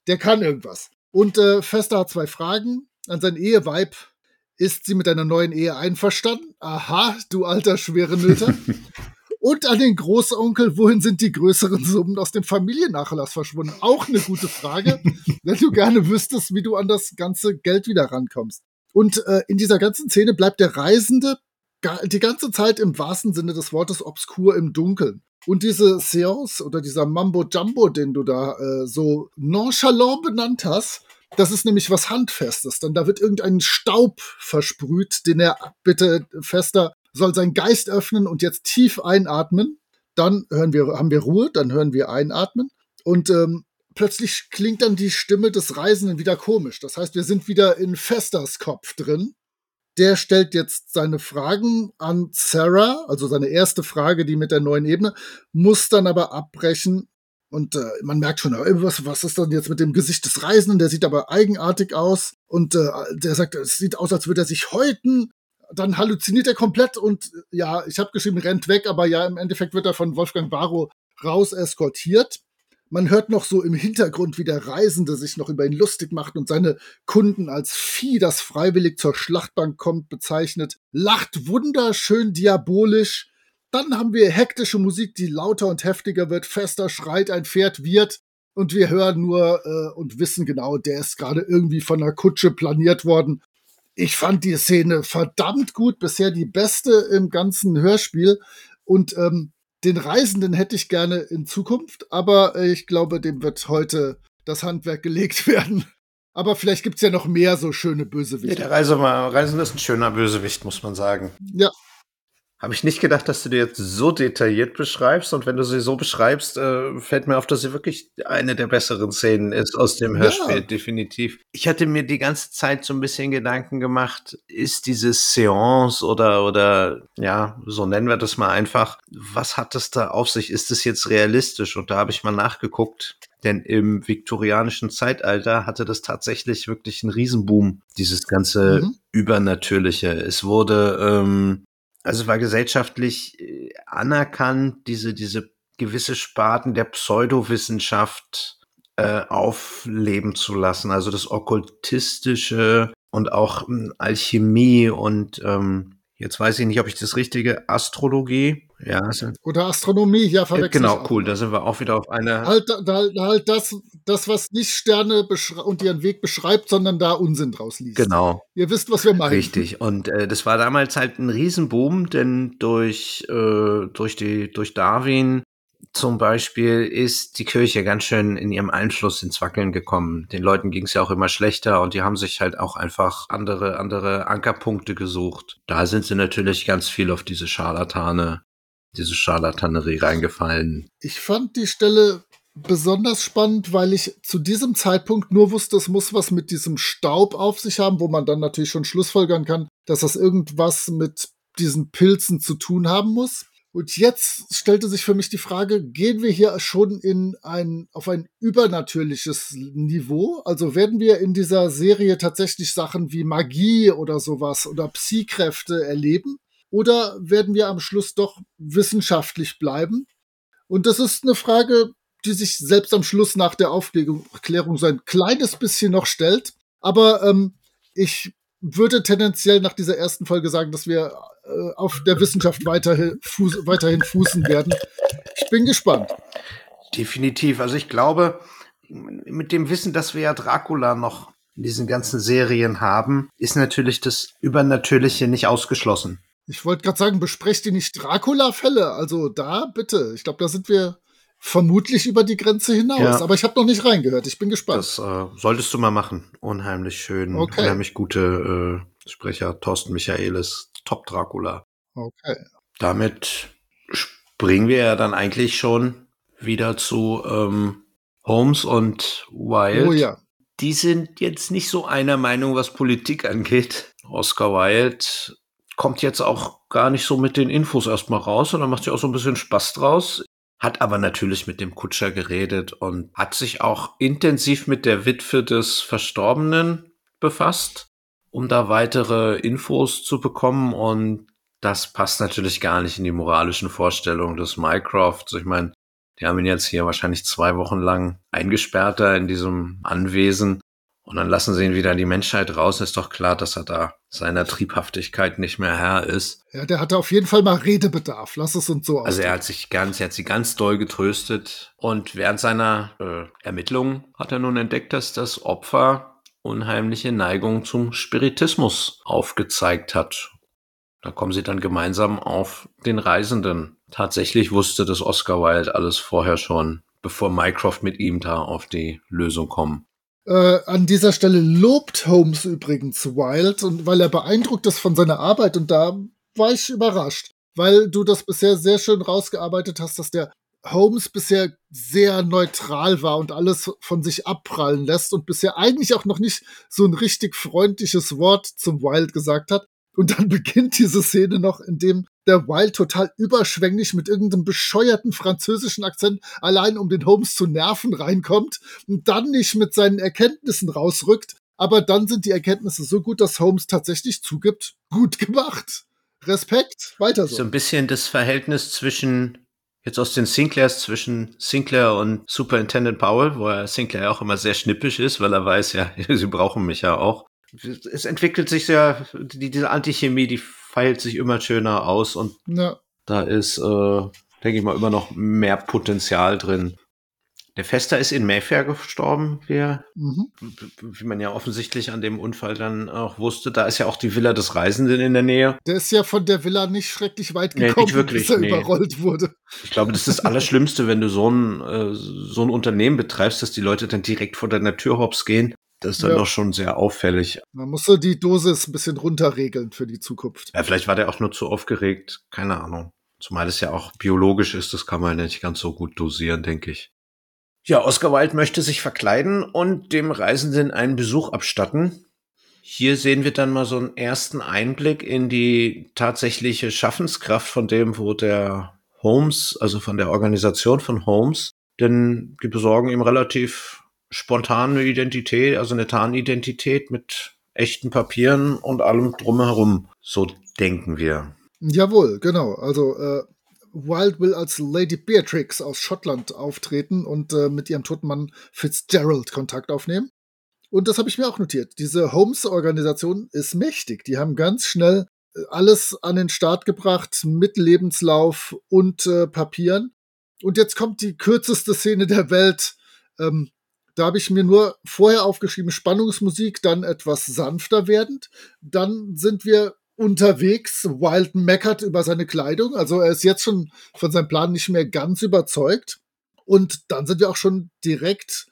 [SPEAKER 3] der kann irgendwas. Und äh, Fester hat zwei Fragen an sein Eheweib. Ist sie mit deiner neuen Ehe einverstanden? Aha, du alter Schwerenöter. Und an den Großonkel, wohin sind die größeren Summen aus dem Familiennachlass verschwunden? Auch eine gute Frage, wenn du gerne wüsstest, wie du an das ganze Geld wieder rankommst. Und äh, in dieser ganzen Szene bleibt der Reisende die ganze Zeit im wahrsten Sinne des Wortes obskur im Dunkeln. Und diese Seance oder dieser Mambo Jumbo, den du da äh, so nonchalant benannt hast, das ist nämlich was Handfestes. Denn da wird irgendein Staub versprüht, den er bitte fester soll seinen Geist öffnen und jetzt tief einatmen. Dann hören wir, haben wir Ruhe, dann hören wir einatmen. Und ähm, plötzlich klingt dann die Stimme des Reisenden wieder komisch. Das heißt, wir sind wieder in Festers Kopf drin. Der stellt jetzt seine Fragen an Sarah, also seine erste Frage, die mit der neuen Ebene, muss dann aber abbrechen. Und äh, man merkt schon, äh, was, was ist denn jetzt mit dem Gesicht des Reisenden? Der sieht aber eigenartig aus. Und äh, der sagt, es sieht aus, als würde er sich häuten. Dann halluziniert er komplett und äh, ja, ich habe geschrieben, rennt weg, aber ja, im Endeffekt wird er von Wolfgang Barrow raus eskortiert. Man hört noch so im Hintergrund, wie der Reisende sich noch über ihn lustig macht und seine Kunden als Vieh, das freiwillig zur Schlachtbank kommt, bezeichnet. Lacht wunderschön diabolisch. Dann haben wir hektische Musik, die lauter und heftiger wird. Fester schreit, ein Pferd wird. Und wir hören nur äh, und wissen genau, der ist gerade irgendwie von einer Kutsche planiert worden. Ich fand die Szene verdammt gut, bisher die beste im ganzen Hörspiel. Und ähm, den Reisenden hätte ich gerne in Zukunft, aber ich glaube, dem wird heute das Handwerk gelegt werden. Aber vielleicht gibt's ja noch mehr so schöne
[SPEAKER 2] Nee,
[SPEAKER 3] Bösewichte.
[SPEAKER 2] der Reise war, Reisende ist ein schöner Bösewicht, muss man sagen.
[SPEAKER 3] Ja.
[SPEAKER 2] Habe ich nicht gedacht, dass du dir jetzt so detailliert beschreibst. Und wenn du sie so beschreibst, äh, fällt mir auf, dass sie wirklich eine der besseren Szenen ist aus dem Hörspiel, ja. definitiv. Ich hatte mir die ganze Zeit so ein bisschen Gedanken gemacht, ist diese Seance oder, oder, ja, so nennen wir das mal einfach, was hat das da auf sich? Ist es jetzt realistisch? Und da habe ich mal nachgeguckt. Denn im viktorianischen Zeitalter hatte das tatsächlich wirklich einen Riesenboom, dieses ganze mhm. Übernatürliche. Es wurde ähm, also war gesellschaftlich äh, anerkannt, diese, diese gewisse Sparten der Pseudowissenschaft äh, aufleben zu lassen. Also das Okkultistische und auch ähm, Alchemie und ähm, Jetzt weiß ich nicht, ob ich das richtige Astrologie. Ja,
[SPEAKER 3] Oder Astronomie, ja,
[SPEAKER 2] verwechselt. Genau, cool. Da sind wir auch wieder auf einer.
[SPEAKER 3] Halt, halt, halt das, das, was nicht Sterne und ihren Weg beschreibt, sondern da Unsinn draus liest.
[SPEAKER 2] Genau.
[SPEAKER 3] Ihr wisst, was wir meinen.
[SPEAKER 2] Richtig. Und äh, das war damals halt ein Riesenboom, denn durch, äh, durch, die, durch Darwin zum Beispiel ist die Kirche ganz schön in ihrem Einfluss ins Wackeln gekommen. Den Leuten ging es ja auch immer schlechter und die haben sich halt auch einfach andere, andere Ankerpunkte gesucht. Da sind sie natürlich ganz viel auf diese Scharlatane, diese Scharlatanerie reingefallen.
[SPEAKER 3] Ich fand die Stelle besonders spannend, weil ich zu diesem Zeitpunkt nur wusste, es muss was mit diesem Staub auf sich haben, wo man dann natürlich schon schlussfolgern kann, dass das irgendwas mit diesen Pilzen zu tun haben muss. Und jetzt stellte sich für mich die Frage, gehen wir hier schon in ein, auf ein übernatürliches Niveau? Also werden wir in dieser Serie tatsächlich Sachen wie Magie oder sowas oder Psykräfte erleben? Oder werden wir am Schluss doch wissenschaftlich bleiben? Und das ist eine Frage, die sich selbst am Schluss nach der Aufklärung so ein kleines bisschen noch stellt. Aber ähm, ich würde tendenziell nach dieser ersten Folge sagen, dass wir äh, auf der Wissenschaft weiterhin, fuß, weiterhin fußen werden. Ich bin gespannt.
[SPEAKER 2] Definitiv. Also ich glaube, mit dem Wissen, dass wir ja Dracula noch in diesen ganzen Serien haben, ist natürlich das Übernatürliche nicht ausgeschlossen.
[SPEAKER 3] Ich wollte gerade sagen, besprecht ihr nicht Dracula-Fälle? Also da bitte. Ich glaube, da sind wir vermutlich über die Grenze hinaus. Ja. Aber ich habe noch nicht reingehört. Ich bin gespannt.
[SPEAKER 2] Das äh, solltest du mal machen. Unheimlich schön. Okay. Unheimlich gute äh, Sprecher. Thorsten Michaelis, Top Dracula.
[SPEAKER 3] Okay.
[SPEAKER 2] Damit springen wir ja dann eigentlich schon wieder zu ähm, Holmes und Wilde.
[SPEAKER 3] Oh ja.
[SPEAKER 2] Die sind jetzt nicht so einer Meinung, was Politik angeht. Oscar Wilde kommt jetzt auch gar nicht so mit den Infos erstmal raus, sondern macht sich auch so ein bisschen Spaß draus hat aber natürlich mit dem Kutscher geredet und hat sich auch intensiv mit der Witwe des Verstorbenen befasst, um da weitere Infos zu bekommen. Und das passt natürlich gar nicht in die moralischen Vorstellungen des Mycrofts. Ich meine, die haben ihn jetzt hier wahrscheinlich zwei Wochen lang eingesperrt da in diesem Anwesen. Und dann lassen sie ihn wieder in die Menschheit raus. Ist doch klar, dass er da seiner Triebhaftigkeit nicht mehr Herr ist.
[SPEAKER 3] Ja, der hatte auf jeden Fall mal Redebedarf. Lass es uns so
[SPEAKER 2] Also er hat sich ganz, er hat sie ganz doll getröstet. Und während seiner äh, Ermittlungen hat er nun entdeckt, dass das Opfer unheimliche Neigung zum Spiritismus aufgezeigt hat. Da kommen sie dann gemeinsam auf den Reisenden. Tatsächlich wusste das Oscar Wilde alles vorher schon, bevor Mycroft mit ihm da auf die Lösung kommt.
[SPEAKER 3] Äh, an dieser Stelle lobt Holmes übrigens Wild und weil er beeindruckt ist von seiner Arbeit und da war ich überrascht, weil du das bisher sehr schön rausgearbeitet hast, dass der Holmes bisher sehr neutral war und alles von sich abprallen lässt und bisher eigentlich auch noch nicht so ein richtig freundliches Wort zum Wild gesagt hat. Und dann beginnt diese Szene noch, in dem der Wild total überschwänglich mit irgendeinem bescheuerten französischen Akzent allein um den Holmes zu nerven reinkommt und dann nicht mit seinen Erkenntnissen rausrückt. Aber dann sind die Erkenntnisse so gut, dass Holmes tatsächlich zugibt, gut gemacht. Respekt, weiter so.
[SPEAKER 2] So ein bisschen das Verhältnis zwischen jetzt aus den Sinclairs zwischen Sinclair und Superintendent Powell, wo er Sinclair auch immer sehr schnippisch ist, weil er weiß, ja, sie brauchen mich ja auch es entwickelt sich ja, die, diese Antichemie, die feilt sich immer schöner aus und ja. da ist, äh, denke ich mal, immer noch mehr Potenzial drin. Der Fester ist in Mayfair gestorben, wie, mhm. wie man ja offensichtlich an dem Unfall dann auch wusste. Da ist ja auch die Villa des Reisenden in der Nähe.
[SPEAKER 3] Der ist ja von der Villa nicht schrecklich weit gekommen, nee, wirklich, bis er nee. überrollt wurde.
[SPEAKER 2] Ich glaube, das ist das Allerschlimmste, wenn du so ein, äh, so ein Unternehmen betreibst, dass die Leute dann direkt vor deiner Tür hops gehen Das ist dann ja. doch schon sehr auffällig.
[SPEAKER 3] Man musste die Dosis ein bisschen runterregeln für die Zukunft.
[SPEAKER 2] Ja, vielleicht war der auch nur zu aufgeregt. Keine Ahnung. Zumal es ja auch biologisch ist, das kann man nicht ganz so gut dosieren, denke ich. Ja, Oscar Wilde möchte sich verkleiden und dem Reisenden einen Besuch abstatten. Hier sehen wir dann mal so einen ersten Einblick in die tatsächliche Schaffenskraft von dem, wo der Holmes, also von der Organisation von Holmes, denn die besorgen ihm relativ spontane Identität, also eine Tarnidentität mit echten Papieren und allem drumherum. So denken wir.
[SPEAKER 3] Jawohl, genau. Also äh, Wild will als Lady Beatrix aus Schottland auftreten und äh, mit ihrem toten Mann Fitzgerald Kontakt aufnehmen. Und das habe ich mir auch notiert. Diese Holmes-Organisation ist mächtig. Die haben ganz schnell äh, alles an den Start gebracht mit Lebenslauf und äh, Papieren. Und jetzt kommt die kürzeste Szene der Welt. Ähm, da habe ich mir nur vorher aufgeschrieben, Spannungsmusik, dann etwas sanfter werdend. Dann sind wir unterwegs. Wild meckert über seine Kleidung. Also er ist jetzt schon von seinem Plan nicht mehr ganz überzeugt. Und dann sind wir auch schon direkt,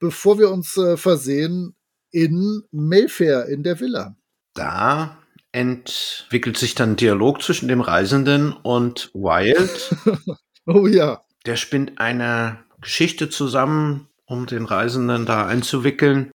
[SPEAKER 3] bevor wir uns äh, versehen, in Mayfair in der Villa.
[SPEAKER 2] Da entwickelt sich dann ein Dialog zwischen dem Reisenden und Wild.
[SPEAKER 3] oh ja.
[SPEAKER 2] Der spinnt eine Geschichte zusammen, um den Reisenden da einzuwickeln,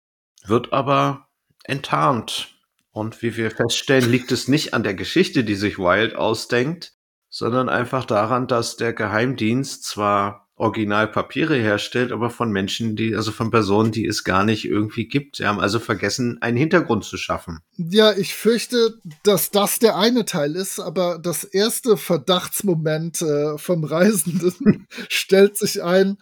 [SPEAKER 2] wird aber enttarnt. Und wie wir feststellen, liegt es nicht an der Geschichte, die sich Wild ausdenkt, sondern einfach daran, dass der Geheimdienst zwar Originalpapiere herstellt, aber von Menschen, die, also von Personen, die es gar nicht irgendwie gibt. Sie haben also vergessen, einen Hintergrund zu schaffen.
[SPEAKER 3] Ja, ich fürchte, dass das der eine Teil ist, aber das erste Verdachtsmoment äh, vom Reisenden stellt sich ein,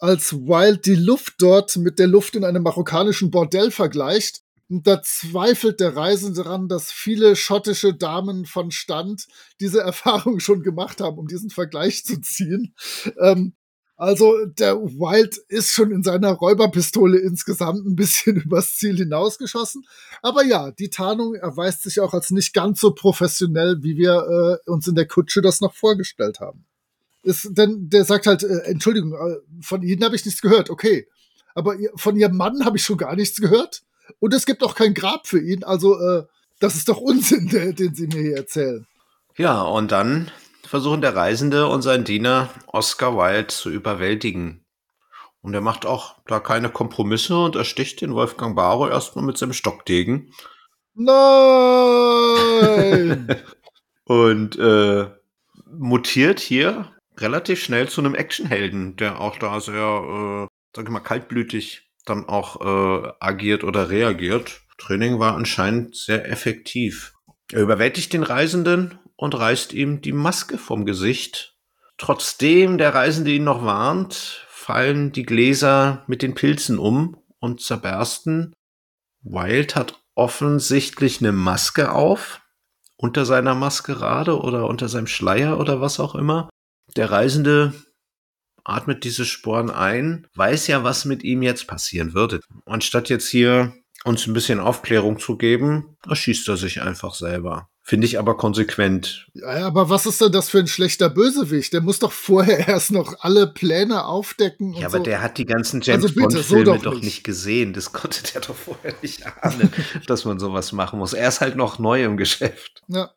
[SPEAKER 3] als Wild die Luft dort mit der Luft in einem marokkanischen Bordell vergleicht und da zweifelt der Reisende daran, dass viele schottische Damen von Stand diese Erfahrung schon gemacht haben, um diesen Vergleich zu ziehen. Ähm, also der Wild ist schon in seiner Räuberpistole insgesamt ein bisschen übers Ziel hinausgeschossen. Aber ja, die Tarnung erweist sich auch als nicht ganz so professionell, wie wir äh, uns in der Kutsche das noch vorgestellt haben. Ist, denn der sagt halt, äh, Entschuldigung, äh, von Ihnen habe ich nichts gehört, okay. Aber von Ihrem Mann habe ich schon gar nichts gehört. Und es gibt auch kein Grab für ihn. Also, äh, das ist doch Unsinn, der, den Sie mir hier erzählen.
[SPEAKER 2] Ja, und dann versuchen der Reisende und sein Diener Oscar Wilde zu überwältigen. Und er macht auch da keine Kompromisse und ersticht den Wolfgang Barrow erstmal mit seinem Stockdegen.
[SPEAKER 3] Nein!
[SPEAKER 2] und äh, mutiert hier relativ schnell zu einem Actionhelden, der auch da sehr, äh, sag ich mal, kaltblütig dann auch äh, agiert oder reagiert. Training war anscheinend sehr effektiv. Er überwältigt den Reisenden und reißt ihm die Maske vom Gesicht. Trotzdem der Reisende ihn noch warnt, fallen die Gläser mit den Pilzen um und zerbersten. Wild hat offensichtlich eine Maske auf, unter seiner Maskerade oder unter seinem Schleier oder was auch immer. Der Reisende atmet diese Sporen ein, weiß ja, was mit ihm jetzt passieren würde. Anstatt jetzt hier uns ein bisschen Aufklärung zu geben, erschießt er sich einfach selber. Finde ich aber konsequent.
[SPEAKER 3] Ja, aber was ist denn das für ein schlechter Bösewicht? Der muss doch vorher erst noch alle Pläne aufdecken.
[SPEAKER 2] ja, aber so. der hat die ganzen James also Bond-Filme so doch, doch, nicht gesehen. Das konnte der doch vorher nicht ahnen, dass man sowas machen muss. Er ist halt noch neu im Geschäft.
[SPEAKER 3] Ja.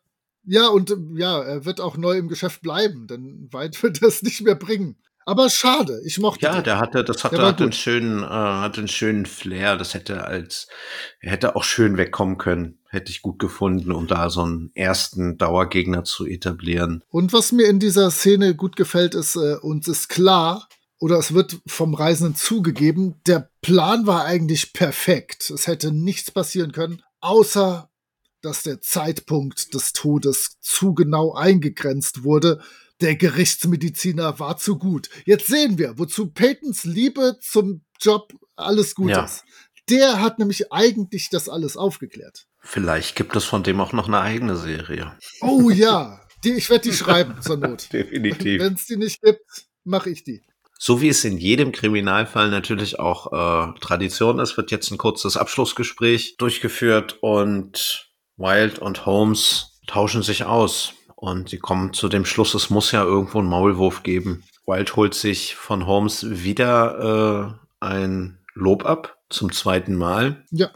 [SPEAKER 3] Ja, und ja, er wird auch neu im Geschäft bleiben, denn weit wird er es nicht mehr bringen. Aber schade, ich mochte
[SPEAKER 2] Ja, den. der hatte, das hatte, hatte einen schönen, äh, hatte einen schönen Flair. Das hätte als, er hätte auch schön wegkommen können. Hätte ich gut gefunden, um da so einen ersten Dauergegner zu etablieren.
[SPEAKER 3] Und was mir in dieser Szene gut gefällt, ist, äh, uns ist klar, oder es wird vom Reisenden zugegeben, der Plan war eigentlich perfekt. Es hätte nichts passieren können, außer dass der Zeitpunkt des Todes zu genau eingegrenzt wurde der Gerichtsmediziner war zu gut. Jetzt sehen wir, wozu Peytons Liebe zum Job alles gut ja. ist. Der hat nämlich eigentlich das alles aufgeklärt.
[SPEAKER 2] Vielleicht gibt es von dem auch noch eine eigene Serie.
[SPEAKER 3] Oh ja, die, ich werde die schreiben zur Not.
[SPEAKER 2] Definitiv.
[SPEAKER 3] Wenn es die nicht gibt, mache ich die.
[SPEAKER 2] So wie es in jedem Kriminalfall natürlich auch äh, Tradition ist, wird jetzt ein kurzes Abschlussgespräch durchgeführt und Wild und Holmes tauschen sich aus. Und sie kommen zu dem Schluss, es muss ja irgendwo einen Maulwurf geben. Wild holt sich von Holmes wieder äh, ein Lob ab, zum zweiten Mal.
[SPEAKER 3] Ja.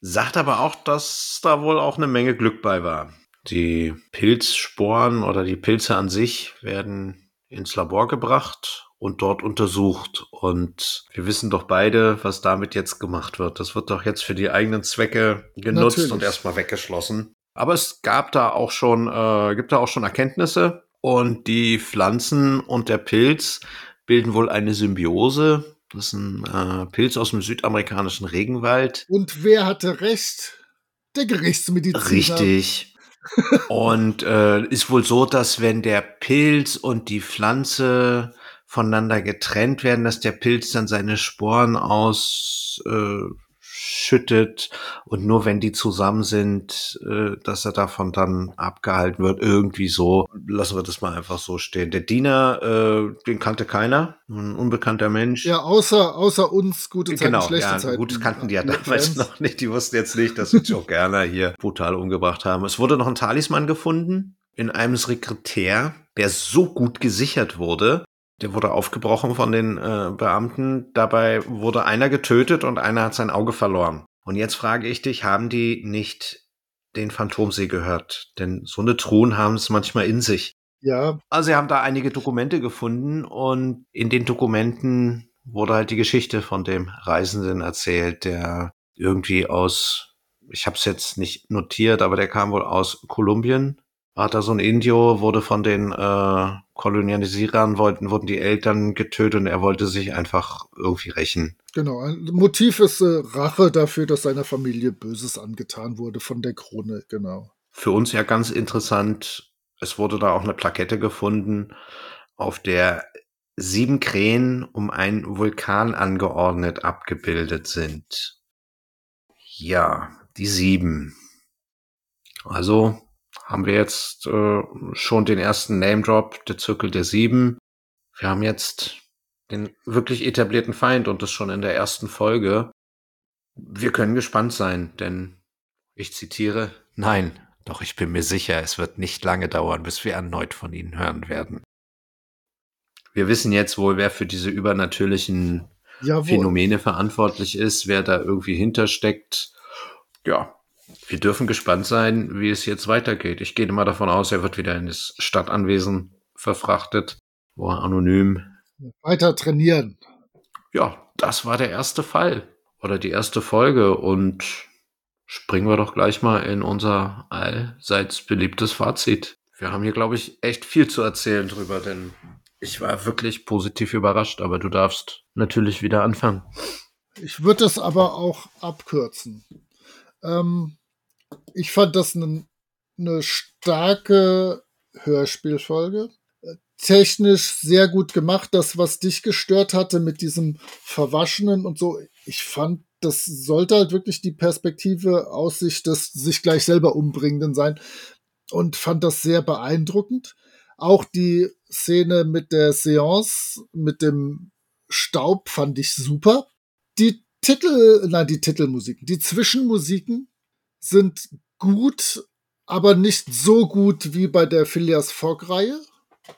[SPEAKER 2] Sagt aber auch, dass da wohl auch eine Menge Glück bei war. Die Pilzsporen oder die Pilze an sich werden ins Labor gebracht und dort untersucht. Und wir wissen doch beide, was damit jetzt gemacht wird. Das wird doch jetzt für die eigenen Zwecke genutzt Natürlich. und erstmal weggeschlossen. Aber es gab da auch schon, äh, gibt da auch schon Erkenntnisse. Und die Pflanzen und der Pilz bilden wohl eine Symbiose, das ist ein äh, Pilz aus dem südamerikanischen Regenwald.
[SPEAKER 3] Und wer hatte recht? Der Gerichtsmediziner.
[SPEAKER 2] Richtig. und äh, ist wohl so, dass wenn der Pilz und die Pflanze voneinander getrennt werden, dass der Pilz dann seine Sporen aus äh, schüttet und nur wenn die zusammen sind, äh, dass er davon dann abgehalten wird. Irgendwie so. Lassen wir das mal einfach so stehen. Der Diener, äh, den kannte keiner. Ein unbekannter Mensch.
[SPEAKER 3] Ja, außer, außer uns gute Zeiten,
[SPEAKER 2] genau,
[SPEAKER 3] schlechte
[SPEAKER 2] ja,
[SPEAKER 3] Zeiten.
[SPEAKER 2] Gut, das kannten die ja damals noch nicht. Die wussten jetzt nicht, dass wir Joe Gerner hier brutal umgebracht haben. Es wurde noch ein Talisman gefunden in einem Sekretär, der so gut gesichert wurde, der wurde aufgebrochen von den äh, Beamten. Dabei wurde einer getötet und einer hat sein Auge verloren. Und jetzt frage ich dich, haben die nicht den Phantomsee gehört? Denn so eine Truhen haben es manchmal in sich.
[SPEAKER 3] Ja.
[SPEAKER 2] Also sie haben da einige Dokumente gefunden und in den Dokumenten wurde halt die Geschichte von dem Reisenden erzählt, der irgendwie aus, ich habe es jetzt nicht notiert, aber der kam wohl aus Kolumbien hat da so ein Indio, wurde von den äh, Kolonialisierern, wollten, wurden die Eltern getötet und er wollte sich einfach irgendwie rächen.
[SPEAKER 3] Genau, ein Motiv ist äh, Rache dafür, dass seiner Familie Böses angetan wurde von der Krone, genau.
[SPEAKER 2] Für uns ja ganz interessant, es wurde da auch eine Plakette gefunden, auf der sieben Krähen um einen Vulkan angeordnet abgebildet sind. Ja, die sieben. Also haben wir jetzt äh, schon den ersten Name Drop, der Zirkel der Sieben. Wir haben jetzt den wirklich etablierten Feind und das schon in der ersten Folge. Wir können gespannt sein, denn ich zitiere, nein, doch ich bin mir sicher, es wird nicht lange dauern, bis wir erneut von ihnen hören werden. Wir wissen jetzt wohl, wer für diese übernatürlichen Jawohl. Phänomene verantwortlich ist, wer da irgendwie hintersteckt. Ja, wir dürfen gespannt sein, wie es jetzt weitergeht. Ich gehe mal davon aus, er wird wieder in das Stadtanwesen verfrachtet, wo er anonym
[SPEAKER 3] weiter trainieren.
[SPEAKER 2] Ja, das war der erste Fall oder die erste Folge und springen wir doch gleich mal in unser allseits beliebtes Fazit. Wir haben hier, glaube ich, echt viel zu erzählen drüber, denn ich war wirklich positiv überrascht, aber du darfst natürlich wieder anfangen.
[SPEAKER 3] Ich würde es aber auch abkürzen. Ähm, ich fand das eine ne starke Hörspielfolge. Technisch sehr gut gemacht. Das, was dich gestört hatte mit diesem Verwaschenen und so, ich fand, das sollte halt wirklich die Perspektive aus sich des sich gleich selber umbringenden sein und fand das sehr beeindruckend. Auch die Szene mit der Seance, mit dem Staub fand ich super. Titel, nein, die Titelmusiken, die Zwischenmusiken sind gut, aber nicht so gut wie bei der Phileas Fogg-Reihe.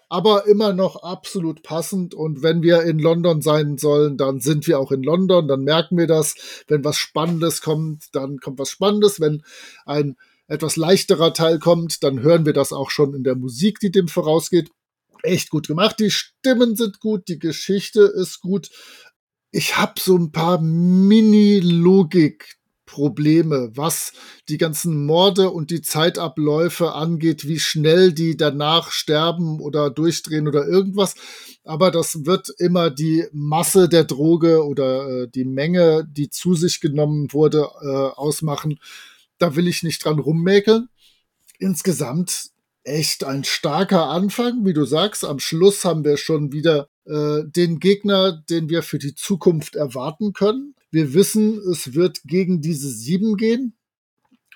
[SPEAKER 3] Aber immer noch absolut passend. Und wenn wir in London sein sollen, dann sind wir auch in London. Dann merken wir das. Wenn was Spannendes kommt, dann kommt was Spannendes. Wenn ein etwas leichterer Teil kommt, dann hören wir das auch schon in der Musik, die dem vorausgeht. Echt gut gemacht. Die Stimmen sind gut, die Geschichte ist gut ich habe so ein paar Mini-Logik. Probleme, was die ganzen Morde und die Zeitabläufe angeht, wie schnell die danach sterben oder durchdrehen oder irgendwas. Aber das wird immer die Masse der Droge oder äh, die Menge, die zu sich genommen wurde, äh, ausmachen. Da will ich nicht dran rummäkeln. Insgesamt echt ein starker Anfang, wie du sagst. Am Schluss haben wir schon wieder äh, den Gegner, den wir für die Zukunft erwarten können. Wir wissen, es wird gegen diese sieben gehen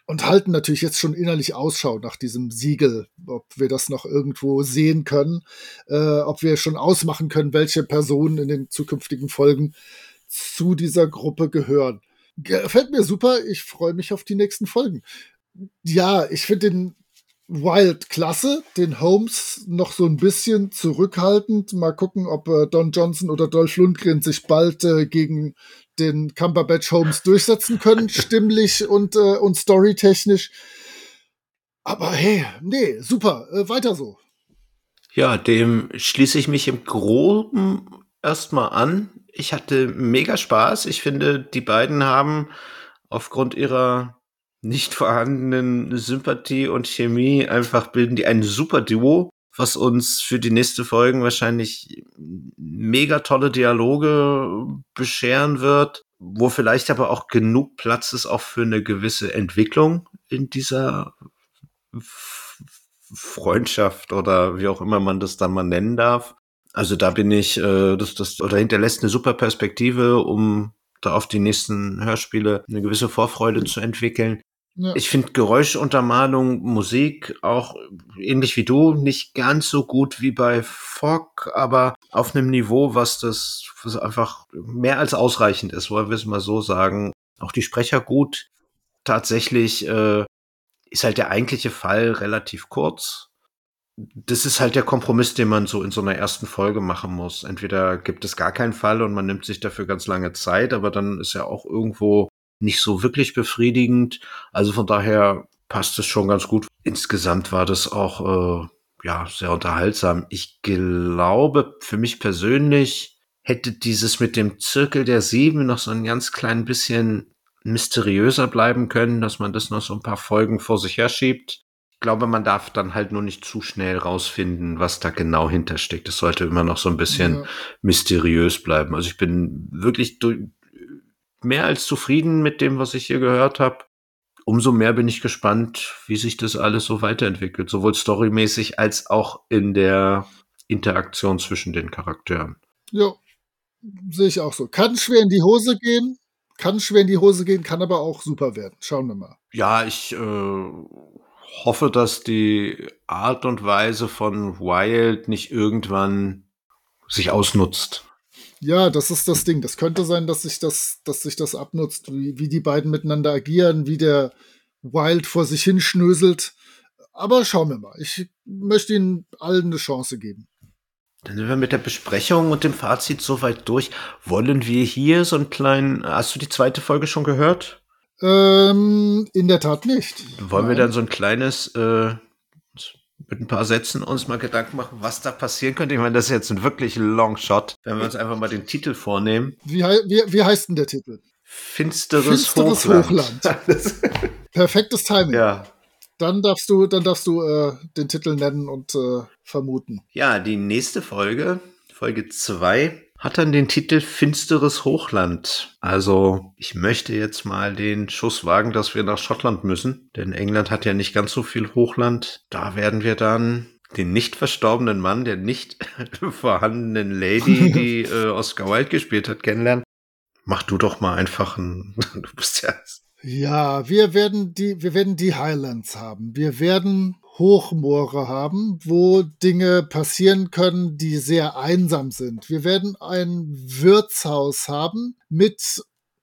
[SPEAKER 3] und halten natürlich jetzt schon innerlich Ausschau nach diesem Siegel, ob wir das noch irgendwo sehen können, äh, ob wir schon ausmachen können, welche Personen in den zukünftigen Folgen zu dieser Gruppe gehören. Gefällt mir super, ich freue mich auf die nächsten Folgen. Ja, ich finde den Wild klasse, den Holmes noch so ein bisschen zurückhaltend. Mal gucken, ob äh, Don Johnson oder Dolph Lundgren sich bald äh, gegen den Cumberbatch Holmes durchsetzen können, stimmlich und, äh, und storytechnisch. Aber hey, nee, super, äh, weiter so.
[SPEAKER 2] Ja, dem schließe ich mich im Groben erstmal an. Ich hatte mega Spaß. Ich finde, die beiden haben aufgrund ihrer nicht vorhandenen Sympathie und Chemie einfach bilden die ein super Duo, was uns für die nächste Folgen wahrscheinlich mega tolle Dialoge bescheren wird, wo vielleicht aber auch genug Platz ist auch für eine gewisse Entwicklung in dieser Freundschaft oder wie auch immer man das dann mal nennen darf. Also da bin ich, äh, das, das oder hinterlässt eine super Perspektive, um da auf die nächsten Hörspiele eine gewisse Vorfreude zu entwickeln. Ja. Ich finde Geräuschuntermalung, Musik auch ähnlich wie du, nicht ganz so gut wie bei Fogg, aber auf einem Niveau, was das was einfach mehr als ausreichend ist, wollen wir es mal so sagen. Auch die Sprecher gut. Tatsächlich äh, ist halt der eigentliche Fall relativ kurz. Das ist halt der Kompromiss, den man so in so einer ersten Folge machen muss. Entweder gibt es gar keinen Fall und man nimmt sich dafür ganz lange Zeit, aber dann ist ja auch irgendwo nicht so wirklich befriedigend. Also von daher passt es schon ganz gut. Insgesamt war das auch äh, ja sehr unterhaltsam. Ich glaube, für mich persönlich hätte dieses mit dem Zirkel der Sieben noch so ein ganz klein bisschen mysteriöser bleiben können, dass man das noch so ein paar Folgen vor sich herschiebt. Ich glaube, man darf dann halt nur nicht zu schnell rausfinden, was da genau hintersteckt. Es sollte immer noch so ein bisschen ja. mysteriös bleiben. Also ich bin wirklich mehr als zufrieden mit dem, was ich hier gehört habe. Umso mehr bin ich gespannt, wie sich das alles so weiterentwickelt, sowohl storymäßig als auch in der Interaktion zwischen den Charakteren.
[SPEAKER 3] Ja, sehe ich auch so. Kann schwer in die Hose gehen, kann schwer in die Hose gehen, kann aber auch super werden. Schauen wir mal.
[SPEAKER 2] Ja, ich äh, hoffe, dass die Art und Weise von Wild nicht irgendwann sich ausnutzt.
[SPEAKER 3] Ja, das ist das Ding. Das könnte sein, dass sich das, dass sich das abnutzt, wie, wie die beiden miteinander agieren, wie der Wild vor sich hinschnöselt. Aber schauen wir mal. Ich möchte ihnen allen eine Chance geben.
[SPEAKER 2] Dann sind wir mit der Besprechung und dem Fazit soweit durch. Wollen wir hier so einen kleinen. Hast du die zweite Folge schon gehört?
[SPEAKER 3] Ähm, in der Tat nicht.
[SPEAKER 2] Wollen Nein. wir dann so ein kleines, äh, mit ein paar Sätzen uns mal Gedanken machen, was da passieren könnte? Ich meine, das ist jetzt ein wirklich Longshot, wenn wir uns einfach mal den Titel vornehmen.
[SPEAKER 3] Wie, wie, wie heißt denn der Titel?
[SPEAKER 2] Finsteres, Finsteres Hochland.
[SPEAKER 3] Hochland. Perfektes Timing. Ja. Dann darfst du, dann darfst du äh, den Titel nennen und äh, vermuten.
[SPEAKER 2] Ja, die nächste Folge, Folge 2, hat dann den Titel Finsteres Hochland. Also ich möchte jetzt mal den Schuss wagen, dass wir nach Schottland müssen, denn England hat ja nicht ganz so viel Hochland. Da werden wir dann den nicht verstorbenen Mann der nicht vorhandenen Lady, die äh, Oscar Wilde gespielt hat, kennenlernen. Mach du doch mal einfach ein, du bist ja
[SPEAKER 3] ja, wir werden die, wir werden die Highlands haben. Wir werden Hochmoore haben, wo Dinge passieren können, die sehr einsam sind. Wir werden ein Wirtshaus haben mit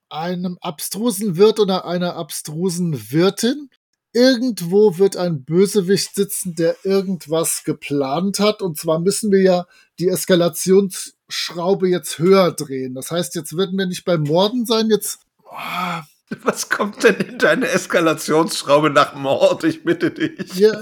[SPEAKER 3] einem abstrusen Wirt oder einer abstrusen Wirtin. Irgendwo wird ein Bösewicht sitzen, der irgendwas geplant hat. Und zwar müssen wir ja die Eskalationsschraube jetzt höher drehen. Das heißt, jetzt werden wir nicht beim Morden sein, jetzt.
[SPEAKER 2] Was kommt denn in deine Eskalationsschraube nach Mord? Ich bitte dich.
[SPEAKER 3] Ja,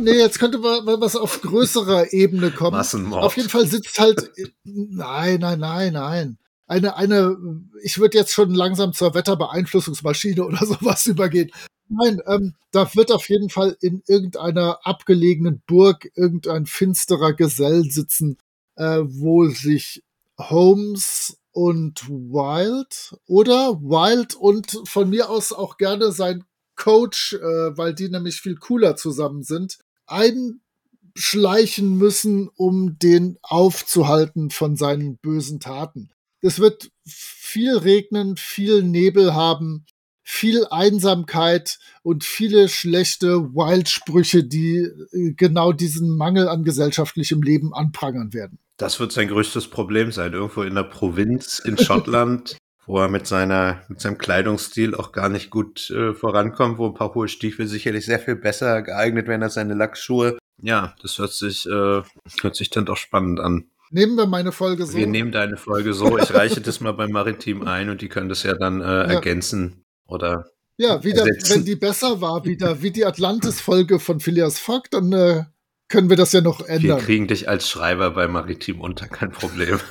[SPEAKER 3] nee, jetzt könnte was auf größerer Ebene kommen.
[SPEAKER 2] Massenmord.
[SPEAKER 3] Auf jeden Fall sitzt halt. Nein, nein, nein, nein. Eine, eine, ich würde jetzt schon langsam zur Wetterbeeinflussungsmaschine oder sowas übergehen. Nein, ähm, da wird auf jeden Fall in irgendeiner abgelegenen Burg irgendein finsterer Gesell sitzen, äh, wo sich Holmes und Wild oder Wild und von mir aus auch gerne sein Coach, äh, weil die nämlich viel cooler zusammen sind, einschleichen müssen, um den aufzuhalten von seinen bösen Taten. Es wird viel regnen, viel Nebel haben, viel Einsamkeit und viele schlechte Wild-Sprüche, die äh, genau diesen Mangel an gesellschaftlichem Leben anprangern werden.
[SPEAKER 2] Das wird sein größtes Problem sein. Irgendwo in der Provinz in Schottland, wo er mit seiner, mit seinem Kleidungsstil auch gar nicht gut äh, vorankommt, wo ein paar hohe Stiefel sicherlich sehr viel besser geeignet wären als seine Lackschuhe. Ja, das hört sich, äh, hört sich dann doch spannend an.
[SPEAKER 3] Nehmen wir meine Folge so.
[SPEAKER 2] Wir nehmen deine Folge so. Ich reiche das mal beim Maritim ein und die können das ja dann äh, ja. ergänzen oder.
[SPEAKER 3] Ja, wieder, ersetzen. wenn die besser war, wieder wie die Atlantis-Folge von Phileas Fogg, dann äh, können wir das ja noch ändern.
[SPEAKER 2] Wir kriegen dich als Schreiber bei Maritim unter, kein Problem.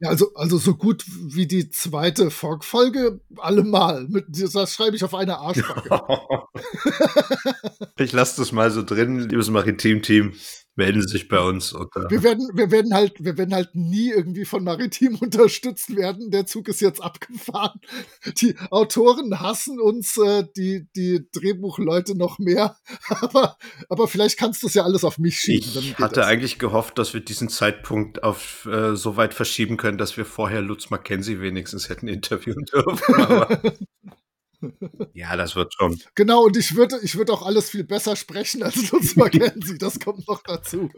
[SPEAKER 3] Ja, also, also so gut wie die zweite Fogg-Folge allemal. Mit, das schreibe ich auf eine Arschbacke.
[SPEAKER 2] ich lasse das mal so drin, liebes Maritim-Team melden Sie sich bei uns.
[SPEAKER 3] Oder? Wir werden, wir werden halt, wir werden halt nie irgendwie von Maritim unterstützt werden. Der Zug ist jetzt abgefahren. Die Autoren hassen uns, äh, die, die Drehbuchleute noch mehr. aber, aber vielleicht kannst du es ja alles auf mich schieben.
[SPEAKER 2] Ich hatte das. eigentlich gehofft, dass wir diesen Zeitpunkt auf äh, so weit verschieben können, dass wir vorher Lutz Mackenzie wenigstens hätten interviewen dürfen. Ja, das wird schon.
[SPEAKER 3] Genau, und ich würde ich würd auch alles viel besser sprechen als Lutz Mackenzie. Das kommt noch dazu.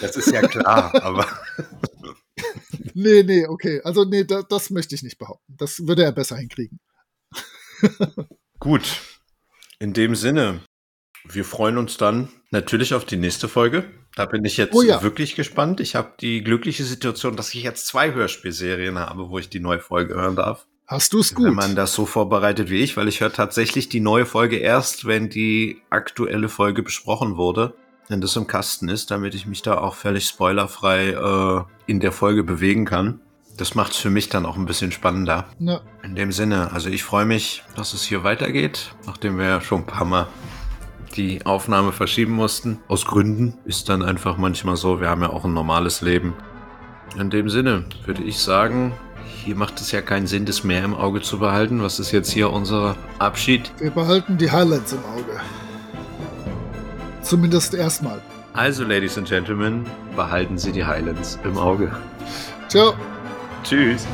[SPEAKER 2] Das ist ja klar, aber.
[SPEAKER 3] nee, nee, okay. Also, nee, da, das möchte ich nicht behaupten. Das würde er besser hinkriegen.
[SPEAKER 2] Gut. In dem Sinne, wir freuen uns dann natürlich auf die nächste Folge. Da bin ich jetzt oh ja. wirklich gespannt. Ich habe die glückliche Situation, dass ich jetzt zwei Hörspielserien habe, wo ich die neue Folge hören darf.
[SPEAKER 3] Hast du es gut?
[SPEAKER 2] Wenn man das so vorbereitet wie ich, weil ich höre tatsächlich die neue Folge erst, wenn die aktuelle Folge besprochen wurde, wenn das im Kasten ist, damit ich mich da auch völlig spoilerfrei äh, in der Folge bewegen kann. Das macht es für mich dann auch ein bisschen spannender. Ja. In dem Sinne, also ich freue mich, dass es hier weitergeht, nachdem wir ja schon ein paar Mal die Aufnahme verschieben mussten. Aus Gründen ist dann einfach manchmal so, wir haben ja auch ein normales Leben. In dem Sinne würde ich sagen, hier macht es ja keinen Sinn, das Meer im Auge zu behalten. Was ist jetzt hier unser Abschied?
[SPEAKER 3] Wir behalten die Highlands im Auge. Zumindest erstmal.
[SPEAKER 2] Also, Ladies and Gentlemen, behalten Sie die Highlands im Auge.
[SPEAKER 3] Ciao.
[SPEAKER 2] Tschüss.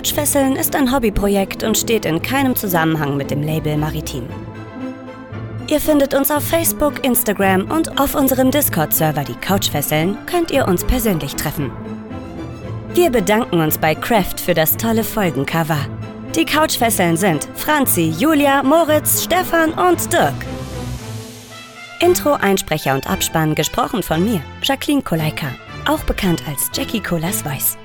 [SPEAKER 1] Couchfesseln ist ein Hobbyprojekt und steht in keinem Zusammenhang mit dem Label Maritim. Ihr findet uns auf Facebook, Instagram und auf unserem Discord-Server Die Couchfesseln könnt ihr uns persönlich treffen. Wir bedanken uns bei Craft für das tolle Folgencover. Die Couchfesseln sind Franzi, Julia, Moritz, Stefan und Dirk. Intro, Einsprecher und Abspann gesprochen von mir, Jacqueline Koleika, auch bekannt als Jackie Colas Voice.